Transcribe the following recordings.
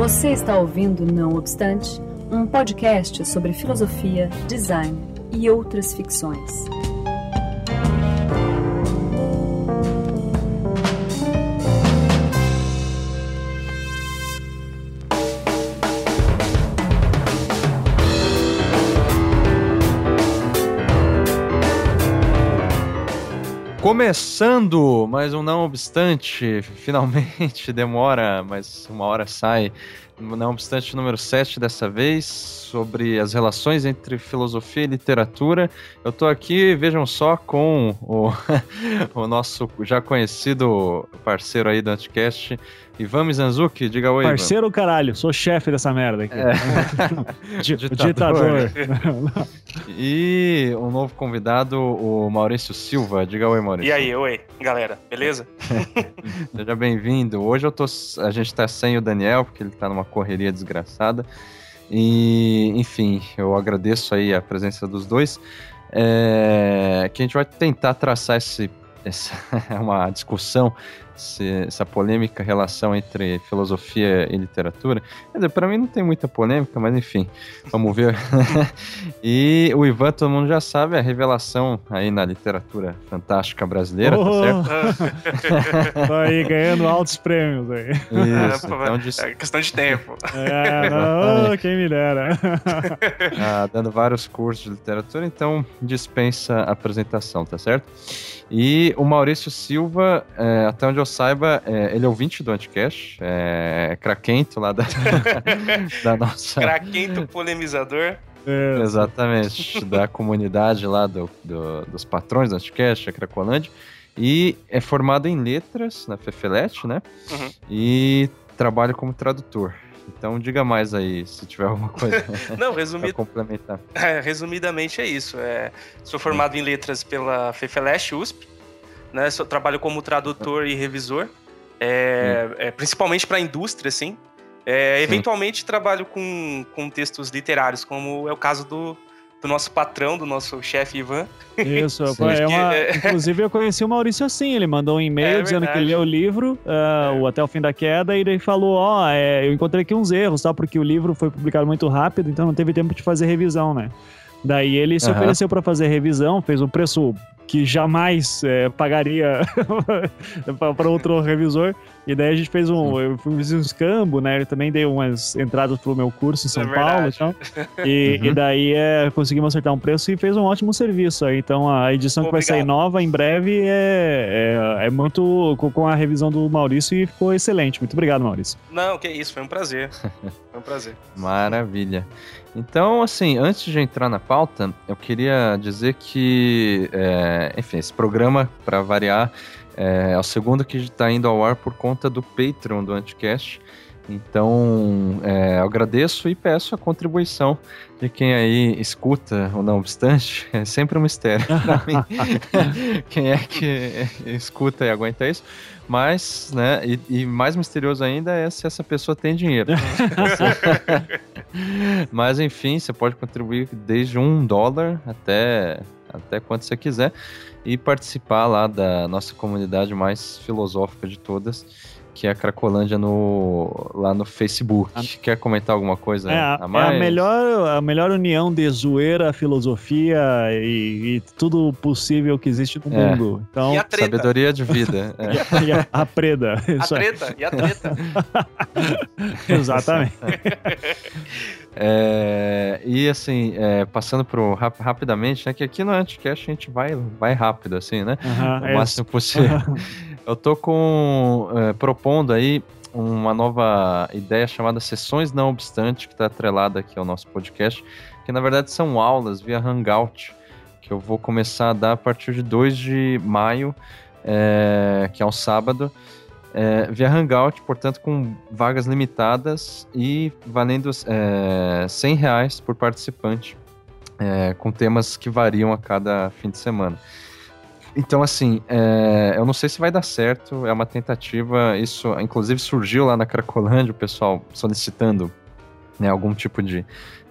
Você está ouvindo Não Obstante, um podcast sobre filosofia, design e outras ficções. Começando, mas um não obstante, finalmente demora, mas uma hora sai. Não obstante, número 7 dessa vez, sobre as relações entre filosofia e literatura. Eu tô aqui, vejam só, com o, o nosso já conhecido parceiro aí do Anticast, Ivan Mizanzuki, diga oi. Parceiro Ivan. caralho, sou chefe dessa merda aqui. É. Ditador. Ditador. e um novo convidado, o Maurício Silva. Diga oi, Maurício. E aí, oi, galera, beleza? Seja bem-vindo. Hoje eu tô, a gente tá sem o Daniel, porque ele tá numa correria desgraçada. E, enfim, eu agradeço aí a presença dos dois. É, que a gente vai tentar traçar esse, essa uma discussão esse, essa polêmica relação entre filosofia e literatura. Quer dizer, pra mim não tem muita polêmica, mas enfim, vamos ver. e o Ivan, todo mundo já sabe, a revelação aí na literatura fantástica brasileira, tá oh! tá certo? Tô aí ganhando altos prêmios aí. Isso, é, então, de... é questão de tempo. É, não, quem me dera. ah, dando vários cursos de literatura, então dispensa a apresentação, tá certo? E o Maurício Silva, é, até onde eu saiba, é, ele é ouvinte do Anticast, é, é craquento lá da, da nossa... Craquento polemizador. É. Exatamente, da comunidade lá do, do, dos patrões do Anticast, a Cracolândia. E é formado em letras na Fefelete, né? Uhum. E trabalha como tradutor. Então diga mais aí, se tiver alguma coisa Não, resumid... complementar. É, resumidamente é isso. É, sou formado em letras pela FEFELESH USP, né? Sou, trabalho como tradutor e revisor, é, é, principalmente para a indústria, assim. É, eventualmente trabalho com, com textos literários, como é o caso do, do nosso patrão, do nosso chefe Ivan. Isso, é uma, é. inclusive eu conheci o Maurício assim, ele mandou um e-mail é dizendo que ele leu o livro, uh, o Até o Fim da Queda, e ele falou, ó, oh, é, eu encontrei aqui uns erros, tá, porque o livro foi publicado muito rápido, então não teve tempo de fazer revisão, né? Daí ele se uhum. ofereceu para fazer revisão, fez um preço que jamais é, pagaria para outro revisor. E daí a gente fez um, eu fiz um escambo, né? Eu também dei umas entradas pro meu curso em São é Paulo então, e, uhum. e daí é, conseguimos acertar um preço e fez um ótimo serviço. Então a edição Obrigado. que vai sair nova em breve é, é, é, muito com a revisão do Maurício e ficou excelente. Muito obrigado, Maurício. Não, que isso, foi um prazer. Foi um prazer. Maravilha. Então, assim, antes de entrar na pauta, eu queria dizer que, é, enfim, esse programa, para variar, é, é, o segundo que está indo ao ar por conta do Patreon do Anticast. Então, é, eu agradeço e peço a contribuição de quem aí escuta, ou não obstante, é sempre um mistério para mim. quem é que escuta e aguenta isso. Mas, né, e, e, mais misterioso ainda é se essa pessoa tem dinheiro. Mas, enfim, você pode contribuir desde um dólar até, até quanto você quiser e participar lá da nossa comunidade mais filosófica de todas que é a Cracolândia no, lá no Facebook. Ah. Quer comentar alguma coisa é, a mais? É a melhor, a melhor união de zoeira, filosofia e, e tudo possível que existe no é. mundo. Então, e a treta. Sabedoria de vida. É. e, a, e a, a preda. A treta, e a treta. Exatamente. É, e assim, é, passando pro rap, rapidamente, né? Que aqui no Anticast a gente vai, vai rápido, assim, né? Uhum, o máximo possível. Eu tô com. É, propondo aí uma nova ideia chamada Sessões Não Obstante, que está atrelada aqui ao nosso podcast, que na verdade são aulas via Hangout, que eu vou começar a dar a partir de 2 de maio, é, que é um sábado, é, via Hangout, portanto com vagas limitadas e valendo é, 100 reais por participante, é, com temas que variam a cada fim de semana. Então, assim, é, eu não sei se vai dar certo, é uma tentativa. Isso, inclusive, surgiu lá na Cracolândia, o pessoal solicitando né, algum tipo de,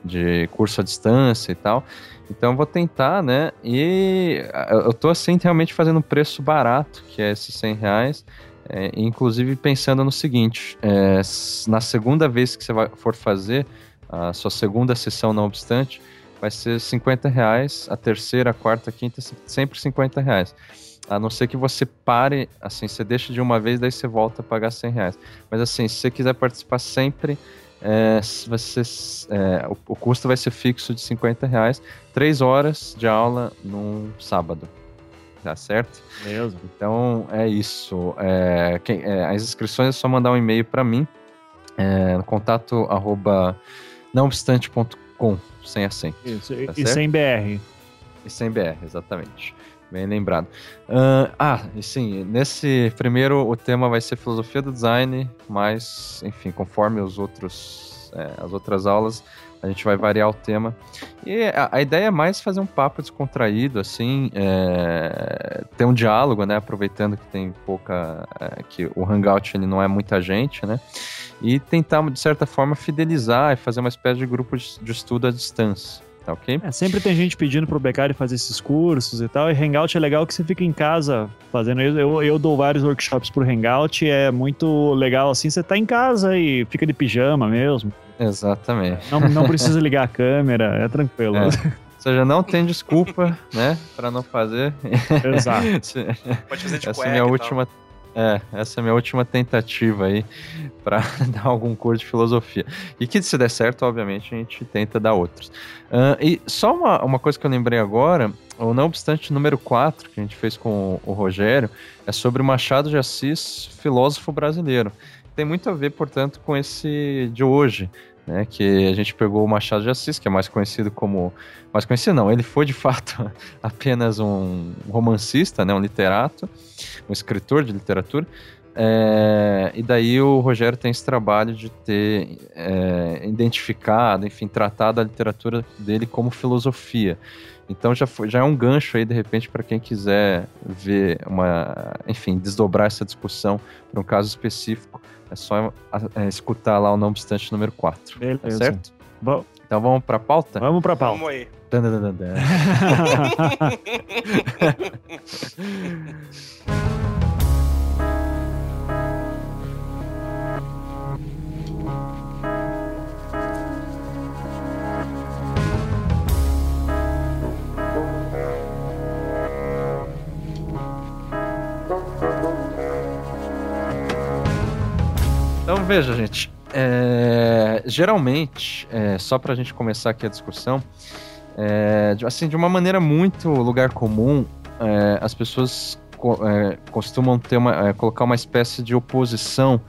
de curso à distância e tal. Então, eu vou tentar, né? E eu tô, assim, realmente fazendo um preço barato, que é esses 100 reais. É, inclusive pensando no seguinte: é, na segunda vez que você vai, for fazer a sua segunda sessão, não obstante, vai ser 50 reais, a terceira, a quarta, a quinta, sempre 50 reais. A não ser que você pare, assim, você deixa de uma vez, daí você volta a pagar 100 reais. Mas assim, se você quiser participar sempre, é, você, é, o, o, custo vai ser fixo de 50 reais, 3 horas de aula num sábado. Tá certo? Mesmo. Então é isso. É, quem, é, as inscrições é só mandar um e-mail para mim, é, contato arroba nãoobstante.com, sem a sem. Isso, tá e, e sem BR. E sem BR, exatamente. Bem lembrado. Uh, ah, e sim, nesse primeiro o tema vai ser filosofia do design, mas, enfim, conforme os outros, é, as outras aulas, a gente vai variar o tema. E a, a ideia é mais fazer um papo descontraído, assim, é, ter um diálogo, né? Aproveitando que tem pouca. É, que o Hangout ele não é muita gente, né? E tentar, de certa forma, fidelizar e fazer uma espécie de grupo de, de estudo à distância tá ok? É, sempre tem gente pedindo pro Beccari fazer esses cursos e tal, e Hangout é legal que você fica em casa fazendo isso. Eu, eu dou vários workshops pro Hangout, é muito legal assim, você tá em casa e fica de pijama mesmo. Exatamente. Não, não precisa ligar a câmera, é tranquilo. É. Ou seja, não tem desculpa, né, para não fazer. Exato. Pode fazer de Essa é minha última é, essa é a minha última tentativa aí para dar algum curso de filosofia. E que se der certo, obviamente, a gente tenta dar outros. Uh, e só uma, uma coisa que eu lembrei agora, o Não Obstante número 4, que a gente fez com o Rogério, é sobre Machado de Assis, filósofo brasileiro. Tem muito a ver, portanto, com esse de hoje, né, que a gente pegou o Machado de Assis, que é mais conhecido como. Mais conhecido não, ele foi de fato apenas um romancista, né, um literato, um escritor de literatura. É, e daí o Rogério tem esse trabalho de ter é, identificado, enfim, tratado a literatura dele como filosofia. Então já, foi, já é um gancho aí, de repente, para quem quiser ver uma, enfim, desdobrar essa discussão para um caso específico é só é, escutar lá o Não Obstante número 4. Tá Beleza. Tá certo? Bom. Então vamos pra pauta? Vamos pra pauta. Vamos aí. Então veja, gente. É, geralmente, é, só para a gente começar aqui a discussão, é, assim, de uma maneira muito lugar comum, é, as pessoas co é, costumam ter uma, é, colocar uma espécie de oposição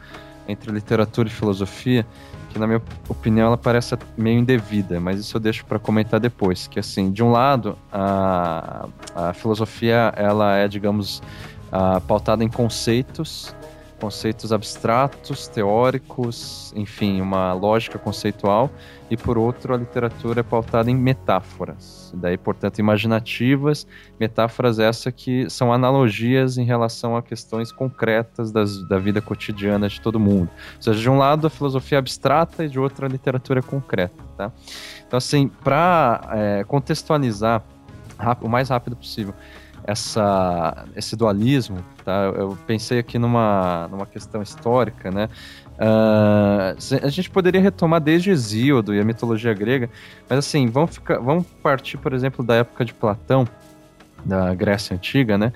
entre literatura e filosofia, que na minha opinião ela parece meio indevida, mas isso eu deixo para comentar depois. Que assim, de um lado, a, a filosofia ela é, digamos, a, pautada em conceitos conceitos abstratos, teóricos, enfim, uma lógica conceitual, e por outro, a literatura é pautada em metáforas, daí, portanto, imaginativas, metáforas essas que são analogias em relação a questões concretas das, da vida cotidiana de todo mundo. Ou seja, de um lado a filosofia abstrata e de outro a literatura concreta, tá? Então, assim, para é, contextualizar o mais rápido possível, essa, esse dualismo, tá? Eu pensei aqui numa, numa questão histórica, né? Uh, a gente poderia retomar desde Hesíodo e a mitologia grega, mas assim, vamos, ficar, vamos partir, por exemplo, da época de Platão, da Grécia Antiga, né?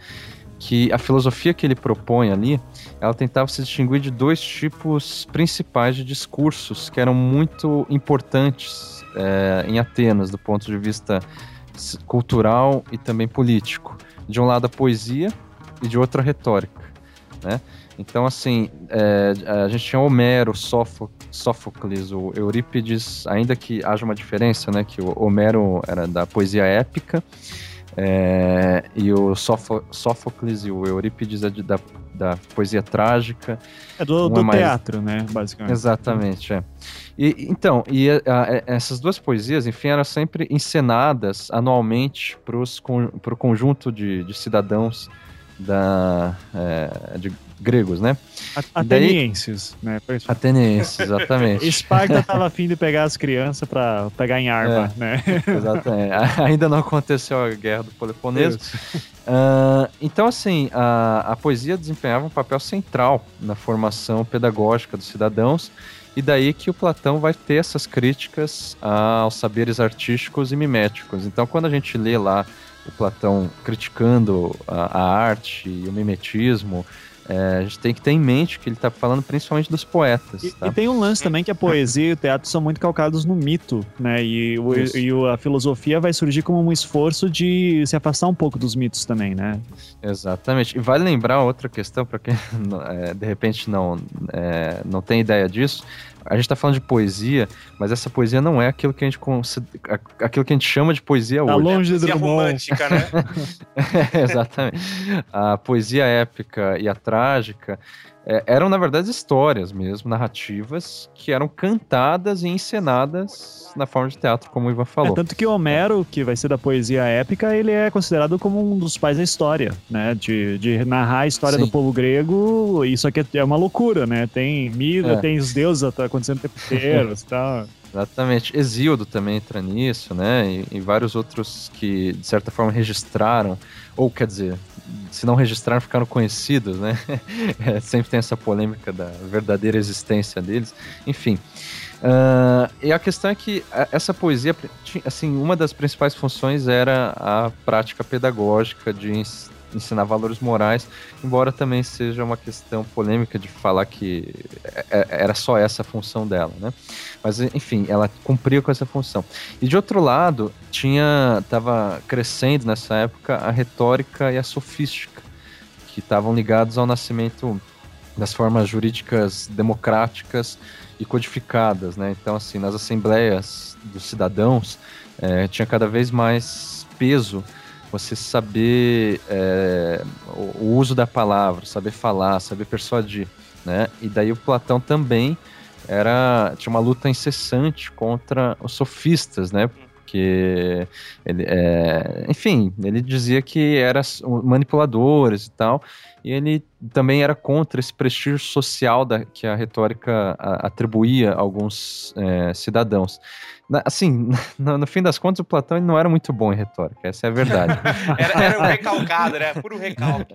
Que a filosofia que ele propõe ali, ela tentava se distinguir de dois tipos principais de discursos que eram muito importantes é, em Atenas, do ponto de vista cultural e também político de um lado a poesia e de outro a retórica, né? Então, assim, é, a gente tinha Homero, Sófocles, o Eurípides, ainda que haja uma diferença, né? Que o Homero era da poesia épica é, e o Sófocles e o Eurípides é de, da, da poesia trágica. É do, do é mais... teatro, né, basicamente. Exatamente, é. E, então, e a, a, essas duas poesias, enfim, eram sempre encenadas anualmente para o conjunto de, de cidadãos da, é, de gregos, né? Atenienses, daí, né? Atenienses, exatamente. Esparta estava afim de pegar as crianças para pegar em arma, é, né? Exatamente. Ainda não aconteceu a guerra do Peloponeso. Uh, então, assim, a, a poesia desempenhava um papel central na formação pedagógica dos cidadãos e daí que o Platão vai ter essas críticas aos saberes artísticos e miméticos. Então, quando a gente lê lá o Platão criticando a, a arte e o mimetismo, é, a gente tem que ter em mente que ele está falando principalmente dos poetas. E, tá? e, tem um lance também que a poesia e o teatro são muito calcados no mito, né? E, o, e a filosofia vai surgir como um esforço de se afastar um pouco dos mitos também, né? Exatamente. E vale lembrar outra questão, para quem é, de repente não, é, não tem ideia disso, a gente está falando de poesia, mas essa poesia não é aquilo que a gente aquilo que a gente chama de poesia tá hoje. longe do romântica, né? é, exatamente. A poesia épica e a trágica é, eram, na verdade, histórias mesmo, narrativas, que eram cantadas e encenadas na forma de teatro, como o Ivan falou. É, tanto que Homero, que vai ser da poesia épica, ele é considerado como um dos pais da história, né? De, de narrar a história Sim. do povo grego, isso aqui é uma loucura, né? Tem Mira, é. tem os deuses tá acontecendo o tempo inteiro e tal. Exatamente. Exildo também entra nisso, né? E, e, vários outros que, de certa forma, registraram, ou quer dizer, se não registraram, ficaram conhecidos, né? É, sempre tem essa polêmica da verdadeira existência deles. Enfim. Uh, e a questão é que essa poesia, assim, uma das principais funções era a prática pedagógica de ensinar valores morais, embora também seja uma questão polêmica de falar que é, é, era só essa a função dela, né? Mas enfim, ela cumpriu com essa função. E de outro lado, tinha estava crescendo nessa época a retórica e a sofística, que estavam ligados ao nascimento das formas jurídicas democráticas e codificadas, né? Então, assim, nas assembleias dos cidadãos é, tinha cada vez mais peso você saber é, o, uso da palavra, saber falar, saber persuadir, né? E daí o Platão também era tinha uma luta incessante contra os sofistas, né? Porque ele, é, enfim, ele dizia que eram manipuladores e tal, e ele também era contra esse prestígio social da, que a retórica a, atribuía a alguns é, cidadãos assim, no, no, fim das contas, o Platão não era muito bom em retórica, essa é a verdade. era, era, um recalcado, né? Puro recalque.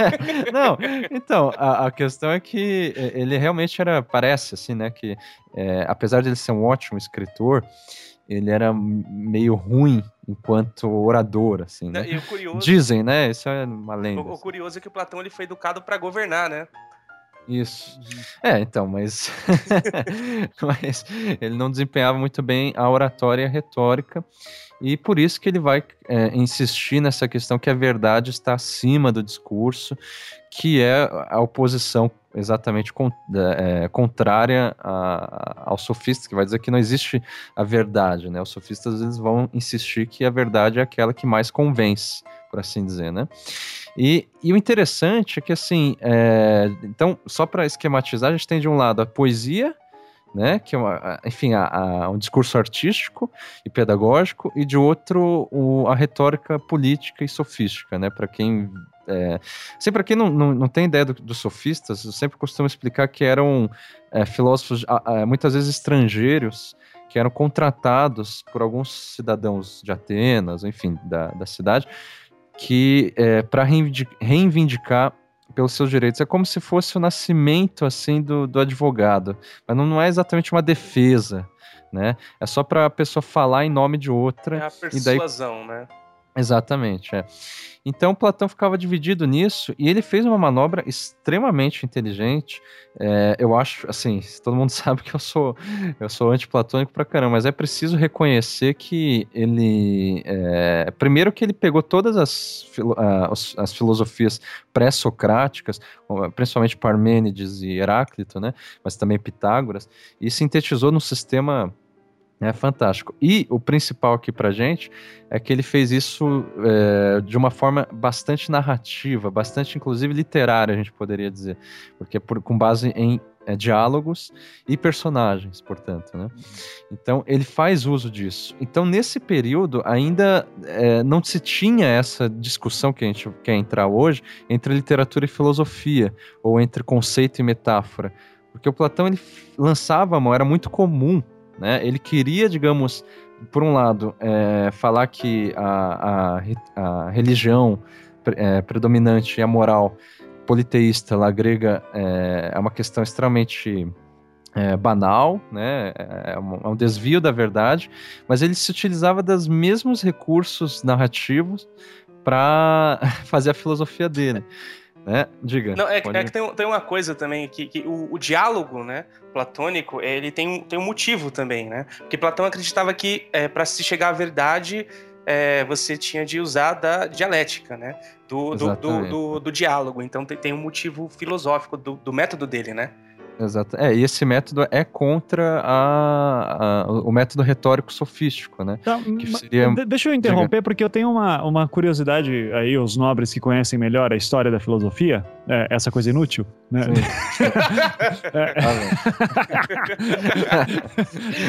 não, então, a, a, questão é que ele realmente era, parece assim, né, que é, apesar de ele ser um ótimo escritor, ele era meio ruim enquanto orador, assim, né? Curioso, Dizem, né? Isso é uma lenda. O, o curioso é que o Platão ele foi educado para governar, né? Isso. Uhum. É, então, mas. mas ele não desempenhava muito bem a oratória e a retórica. E por isso que ele vai é, insistir nessa questão que a verdade está acima do discurso, que é a oposição exatamente con é, contrária a, a, aos sofistas, que vai dizer que não existe a verdade, né? Os sofistas eles vão insistir que a verdade é aquela que mais convence, por assim dizer, né? E, e o interessante é que, assim, é, então, só para esquematizar, a gente tem de um lado a poesia, né, que é uma, enfim, a, a, um discurso artístico e pedagógico, e de outro o, a retórica política e sofística, né, para quem é, assim, para quem não, não, não, tem ideia do, dos sofistas, eu sempre costumo explicar que eram é, filósofos muitas vezes estrangeiros que eram contratados por alguns cidadãos de Atenas, enfim, da, da cidade, que é, para reivindicar pelos seus direitos. É como se fosse o nascimento assim do, do advogado, mas não, não é exatamente uma defesa, né? É só para a pessoa falar em nome de outra. É a persuasão, e daí... né? Exatamente, é. Então Platão ficava dividido nisso e ele fez uma manobra extremamente inteligente. É, eu acho, assim, todo mundo sabe que eu sou eu sou antiplatônico pra caramba, mas é preciso reconhecer que ele, é, primeiro que ele pegou todas as, as, as filosofias pré-socráticas, principalmente Parmênides e Heráclito, né, mas também Pitágoras, e sintetizou num sistema é fantástico. E o principal aqui pra gente é que ele fez isso é, de uma forma bastante narrativa, bastante inclusive literária, a gente poderia dizer. Porque por, com base em é, diálogos e personagens, portanto, né? Então ele faz uso disso. Então nesse período ainda é, não se tinha essa discussão que a gente quer entrar hoje entre literatura e filosofia ou entre conceito e metáfora, porque o Platão ele lançava a mão, era muito comum, né? Ele queria, digamos, por um lado, é, falar que a, a, a religião é, predominante e a moral politeísta lá grega é, é uma questão extremamente é, banal, né? É, é um, é um, desvio da verdade, mas ele se utilizava dos mesmos recursos narrativos para fazer a filosofia dele. Né? Diga. Não, é, é que tem, tem, uma coisa também, que, que o, o, diálogo né, platônico, ele tem um, tem um motivo também, né? Porque Platão acreditava que é, para se chegar à verdade, é, você tinha de usar da dialética, né? Do, do, do, do, do diálogo. Então tem, tem um motivo filosófico do, do método dele, né? Exato. É, e esse método é contra a, a o método retórico sofístico, né? Tá, seria... Deixa eu interromper, porque eu tenho uma, uma curiosidade aí, os nobres que conhecem melhor a história da filosofia, é, essa coisa inútil, né? é.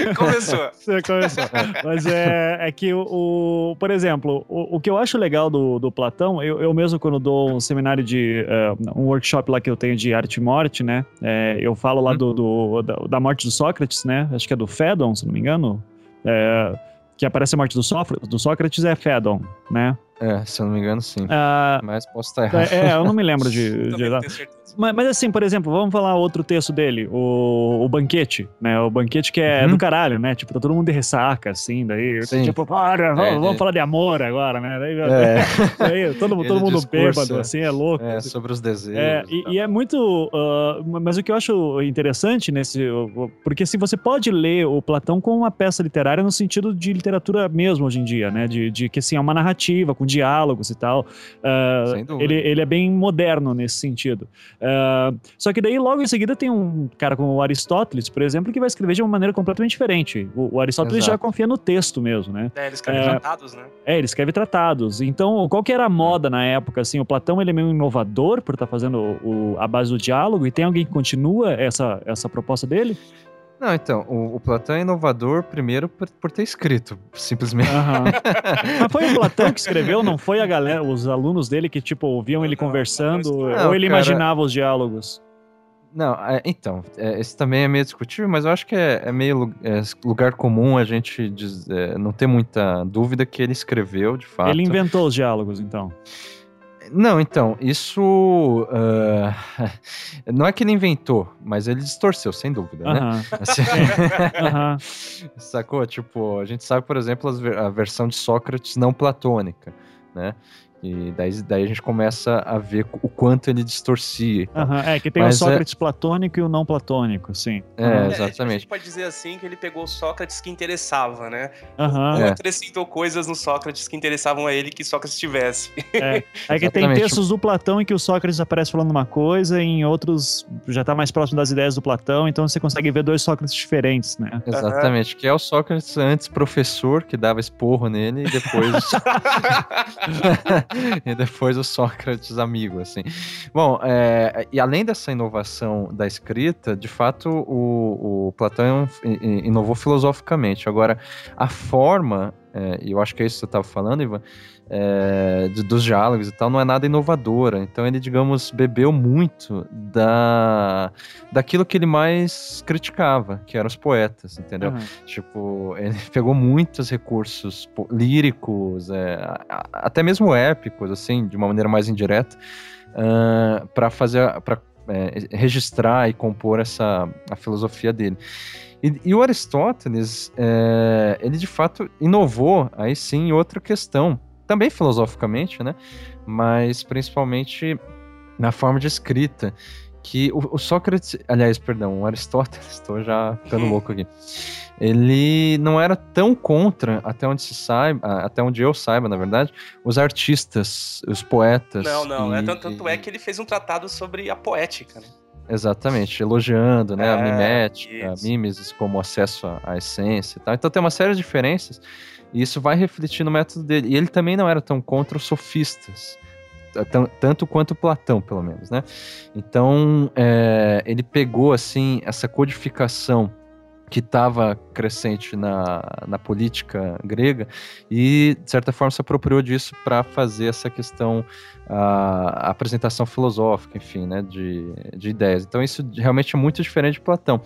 começou. Você começou. Mas é, é que, o, o, por exemplo, o, o que eu acho legal do, do Platão, eu, eu mesmo quando dou um seminário de, uh, um workshop lá que eu tenho de arte e morte, né? É, eu falo lá hum. do, do da, da, morte do Sócrates, né? Acho que é do Fédon, se não me engano. É, que aparece a morte do, Sócrates, do Sócrates é Fédon, né? É, se eu não me engano, sim. Uh, mas posso estar errado. É, é eu não me lembro de. de mas, mas, assim, por exemplo, vamos falar outro texto dele, o, o banquete, né? O banquete que é uhum. do caralho, né? Tipo, tá todo mundo de ressaca, assim, daí. Sim. Tipo, para, vamos, é, vamos é. falar de amor agora, né? Daí, é. daí todo, todo mundo bêbado, assim, é louco. É, sobre os desejos. É, e, e, é muito. Uh, mas o que eu acho interessante nesse. Porque assim, você pode ler o Platão como uma peça literária no sentido de literatura mesmo hoje em dia, né? De, de que assim, é uma narrativa, com diálogos e tal. Uh, ele, ele é bem moderno nesse sentido. Uh, só que daí, logo em seguida, tem um cara como o Aristóteles, por exemplo, que vai escrever de uma maneira completamente diferente. O, o Aristóteles Exato. já confia no texto mesmo, né? É, ele escreve uh, tratados, né? É, ele escreve tratados. Então, qual que era a moda na época? Assim, o Platão ele é meio inovador por estar tá fazendo o, a base do diálogo, e tem alguém que continua essa, essa proposta dele? Não, então, o, o, Platão é inovador primeiro por, por ter escrito, simplesmente. Uhum. Mas foi o Platão que escreveu, não foi a galera, os alunos dele que, tipo, ouviam ele conversando, não, ou ele cara... imaginava os diálogos? Não, é, então, é, esse também é meio discutível, mas eu acho que é, é meio é, lugar comum a gente diz, é, não ter muita dúvida que ele escreveu, de fato. Ele inventou os diálogos, então. Não, então, isso. Uh, não é que ele inventou, mas ele distorceu, sem dúvida, uh -huh. né? Assim, uh -huh. Sacou? Tipo, a gente sabe, por exemplo, a versão de Sócrates não platônica, né? E daí, daí a gente começa a ver o quanto ele distorcia. Uhum, é, que tem Mas o é Sócrates é... platônico e o não platônico, sim. É, uhum. exatamente. a gente pode dizer assim que ele pegou o Sócrates que interessava, né? Uhum. Ou é. acrescentou coisas no Sócrates que interessavam a ele que Sócrates tivesse. É, é que tem textos do Platão em que o Sócrates aparece falando uma coisa e em outros já tá mais próximo das ideias do Platão, então você consegue ver dois Sócrates diferentes, né? Exatamente, que é o Sócrates antes professor, que dava esporro nele, e depois... e depois o Sócrates amigo, assim. Bom, é, e além dessa inovação da escrita, de fato, o, o Platão inovou filosoficamente. Agora, a forma, é, e eu acho que é isso que você estava falando, Ivan, é, de, dos diálogos e tal, não é nada inovadora. Então ele, digamos, bebeu muito da daquilo que ele mais criticava, que eram os poetas, entendeu? Uhum. Tipo, ele pegou muitos recursos líricos, é, até mesmo épicos, assim, de uma maneira mais indireta, uh, para fazer, para é, registrar e compor essa a filosofia dele. E, e o Aristóteles, é, ele de fato inovou aí sim outra questão, também filosoficamente, né? Mas principalmente na forma de escrita. Que o, o Sócrates, aliás, perdão, o Aristóteles, estou já ficando louco aqui. Ele não era tão contra, até onde se saiba, até onde eu saiba, na verdade, os artistas, os poetas. Não, não, e, é, tanto, tanto é que ele fez um tratado sobre a poética, né? Exatamente, elogiando né, é, a mimética, isso. a mimesis como acesso à, à essência e tal. Então tem uma série de diferenças e isso vai refletir no método dele. E ele também não era tão contra os sofistas. tanto quanto Platão, pelo menos, né? Então, é, ele pegou, assim, essa codificação que estava crescente na, na política grega e, de certa forma, se apropriou disso para fazer essa questão, a, a, apresentação filosófica, enfim, né, de, de ideias. Então, isso realmente é muito diferente de Platão.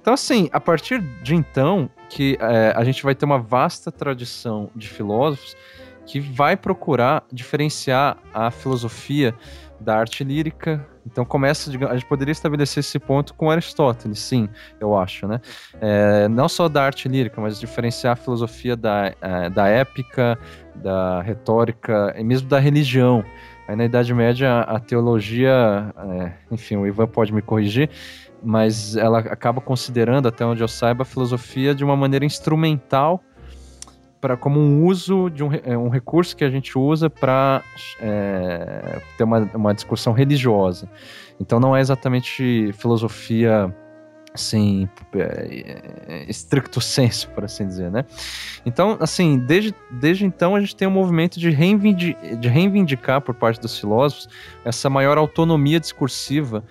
Então, assim, a partir de então, que é, a gente vai ter uma vasta tradição de filósofos que vai procurar diferenciar a filosofia da arte lírica. Então começa, a gente poderia estabelecer esse ponto com Aristóteles, sim, eu acho, né? É, não só da arte lírica, mas diferenciar a filosofia da, é, da épica, da retórica e mesmo da religião. Aí na Idade Média a teologia, é, enfim, o Ivan pode me corrigir, mas ela acaba considerando, até onde eu saiba, a filosofia de uma maneira instrumental para como um uso de um, é, um recurso que a gente usa para é, ter uma, uma discussão religiosa. Então não é exatamente filosofia assim, é, estricto senso, por assim dizer, né? Então, assim, desde, desde então a gente tem um movimento de, de reivindicar por parte dos filósofos essa maior autonomia discursiva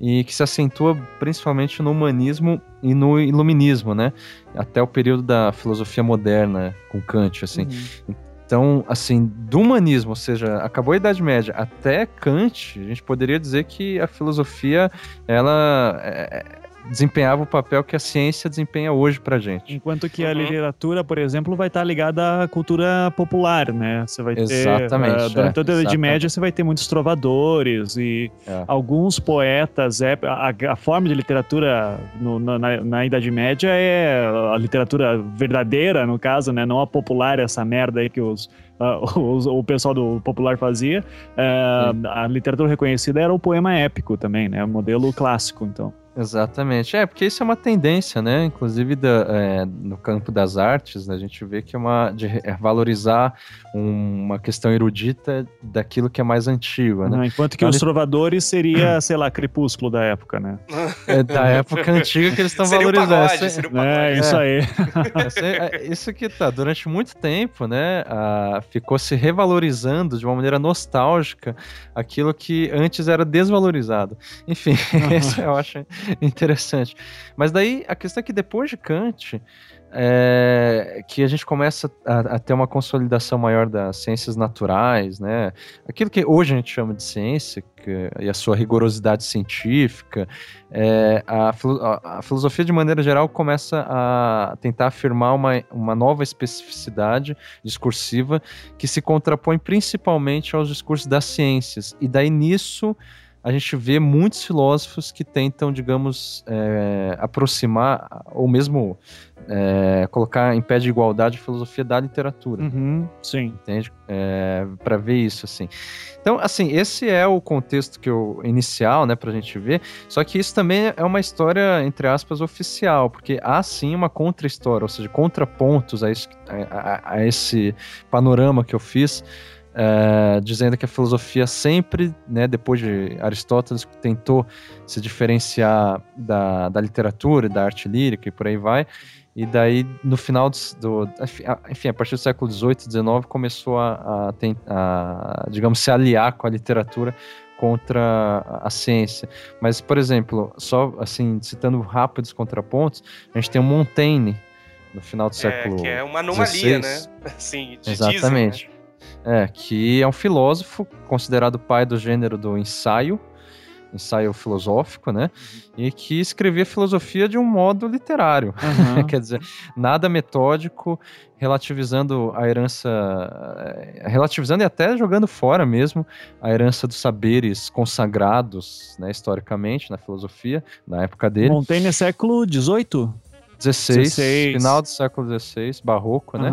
e que se acentua principalmente no humanismo e no iluminismo, né? Até o período da filosofia moderna com Kant, assim. Uhum. Então, assim, do humanismo, ou seja, acabou a Idade Média até Kant, a gente poderia dizer que a filosofia, ela é, desempenhava o papel que a ciência desempenha hoje pra gente. Enquanto que uhum. a literatura, por exemplo, vai estar ligada à cultura popular, né? Você vai exatamente, ter. Uh, durante é, toda a Idade Média, você vai ter muitos trovadores e é. alguns poetas. É, a, a, forma de literatura no, na, na, Idade Média é a literatura verdadeira, no caso, né? Não a popular, essa merda aí que os, Uh, o, o, pessoal do popular fazia. Uh, a literatura reconhecida era o poema épico também, né? O modelo clássico, então. Exatamente. É, porque isso é uma tendência, né? Inclusive da, é, no campo das artes, né? a gente vê que é uma de é valorizar um, uma questão erudita daquilo que é mais antigo, né? enquanto que então, os trovadores seria, sei lá, crepúsculo da época, né? É da época antiga que eles estão valorizando. Pagode, seria o é, isso aí. É, isso que tá, durante muito tempo, né? A, ficou se revalorizando de uma maneira nostálgica aquilo que antes era desvalorizado. Enfim, isso eu acho interessante. Mas daí a questão é que depois de Kant, é, que a gente começa a, a, ter uma consolidação maior das ciências naturais, né? Aquilo que hoje a gente chama de ciência que, e a sua rigorosidade científica, é, a, a, a, filosofia de maneira geral começa a tentar afirmar uma, uma nova especificidade discursiva que se contrapõe principalmente aos discursos das ciências. E daí nisso a gente vê muitos filósofos que tentam, digamos, é, aproximar ou mesmo é, colocar em pé de igualdade a filosofia da literatura. Uhum, sim. Entende? É, para ver isso, assim. Então, assim, esse é o contexto que eu, inicial, né, pra gente ver. Só que isso também é uma história, entre aspas, oficial, porque há sim uma contra-história, ou seja, contrapontos a, isso, a, a, a esse panorama que eu fiz é, dizendo que a filosofia sempre, né, depois de Aristóteles, tentou se diferenciar da, da literatura, da arte lírica e por aí vai. E daí, no final do, enfim, a partir do século XVIII, XIX, começou a, a, a, digamos, se aliar com a literatura contra a ciência. Mas, por exemplo, só assim, citando rápidos contrapontos, a gente tem o Montaigne no final do é, século que é uma anomalia, 16. né? Assim, Exatamente. Dizem, né? É, que é um filósofo considerado pai do gênero do ensaio, ensaio filosófico, né? E que escrevia filosofia de um modo literário. Uhum. Quer dizer, nada metódico, relativizando a herança, eh, relativizando e até jogando fora mesmo a herança dos saberes consagrados, né, historicamente, na filosofia, na época dele. Montaigne é século XVIII? 16, final do século XVI, barroco, né?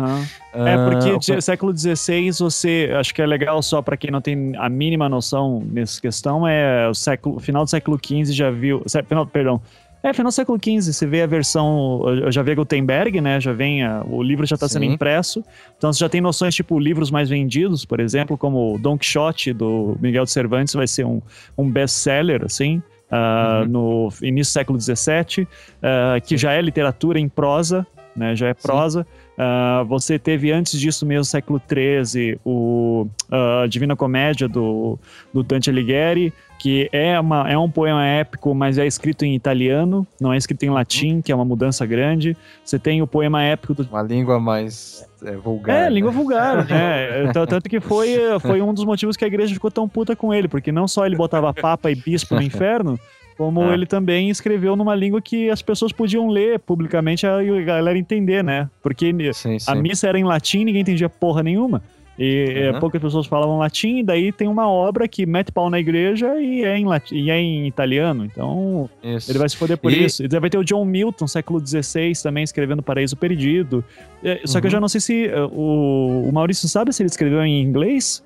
Uh, é, porque uh, século XVI, você, acho que é legal só para quem não tem a mínima noção nessa questão, é o século, final do século XV já viu, final, perdão, é, final do século XV, você vê a versão, eu já vê Gutenberg, né, já vem, a, o livro já está sendo impresso, então você já tem noções tipo livros mais vendidos, por exemplo, como Don Quixote, do Miguel de Cervantes, vai ser um, um best-seller, assim, uh, uhum. no início do século XVII, uh, que já é literatura em prosa, né, já é prosa. Uh, você teve antes disso mesmo, século XIII, o uh, Divina Comédia do, do Dante Alighieri, que é, uma, é um poema épico, mas é escrito em italiano, não é escrito em latim, que é uma mudança grande. Você tem o poema épico do... Uma língua mais é, vulgar. É, né? língua vulgar. é, tanto que foi, foi um dos motivos que a igreja ficou tão puta com ele, porque não só ele botava papa e bispo no inferno, como ah. ele também escreveu numa língua que as pessoas podiam ler publicamente e a galera entender, né? Porque sim, sim. a missa era em latim, ninguém entendia porra nenhuma. E uhum. poucas pessoas falavam latim, e daí tem uma obra que mete pau na igreja e é em, latim, e é em italiano. Então, isso. ele vai se foder por e... isso. E vai ter o John Milton, século XVI, também escrevendo Paraíso Perdido. Só uhum. que eu já uhum. não sei se. Uh, o, o Maurício sabe se ele escreveu em inglês?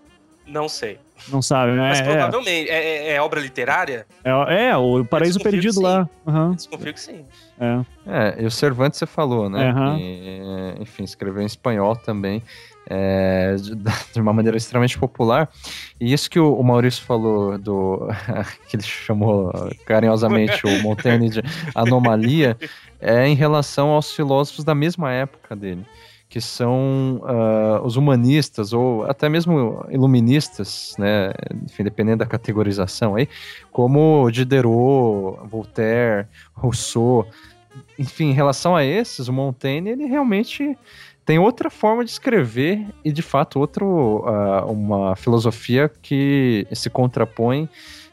Não sei. Não sabe, né? Mas é. provavelmente. É, é, é obra literária? É, é o Paraíso Perdido lá. Uhum. Desconfio que sim. É. é, e o Cervantes você falou, né? Uhum. E, enfim, escreveu em espanhol também é, de, de, uma maneira extremamente popular. E isso que o, o Maurício falou do que ele chamou carinhosamente o Montaigne de anomalia é em relação aos filósofos da mesma época dele, que são uh, os humanistas ou até mesmo iluministas, né, enfim, dependendo da categorização aí, como Diderot, Voltaire, Rousseau, enfim, em relação a esses, o Montaigne ele realmente tem outra forma de escrever e, de fato, outro, uh, uma filosofia que se contrapõe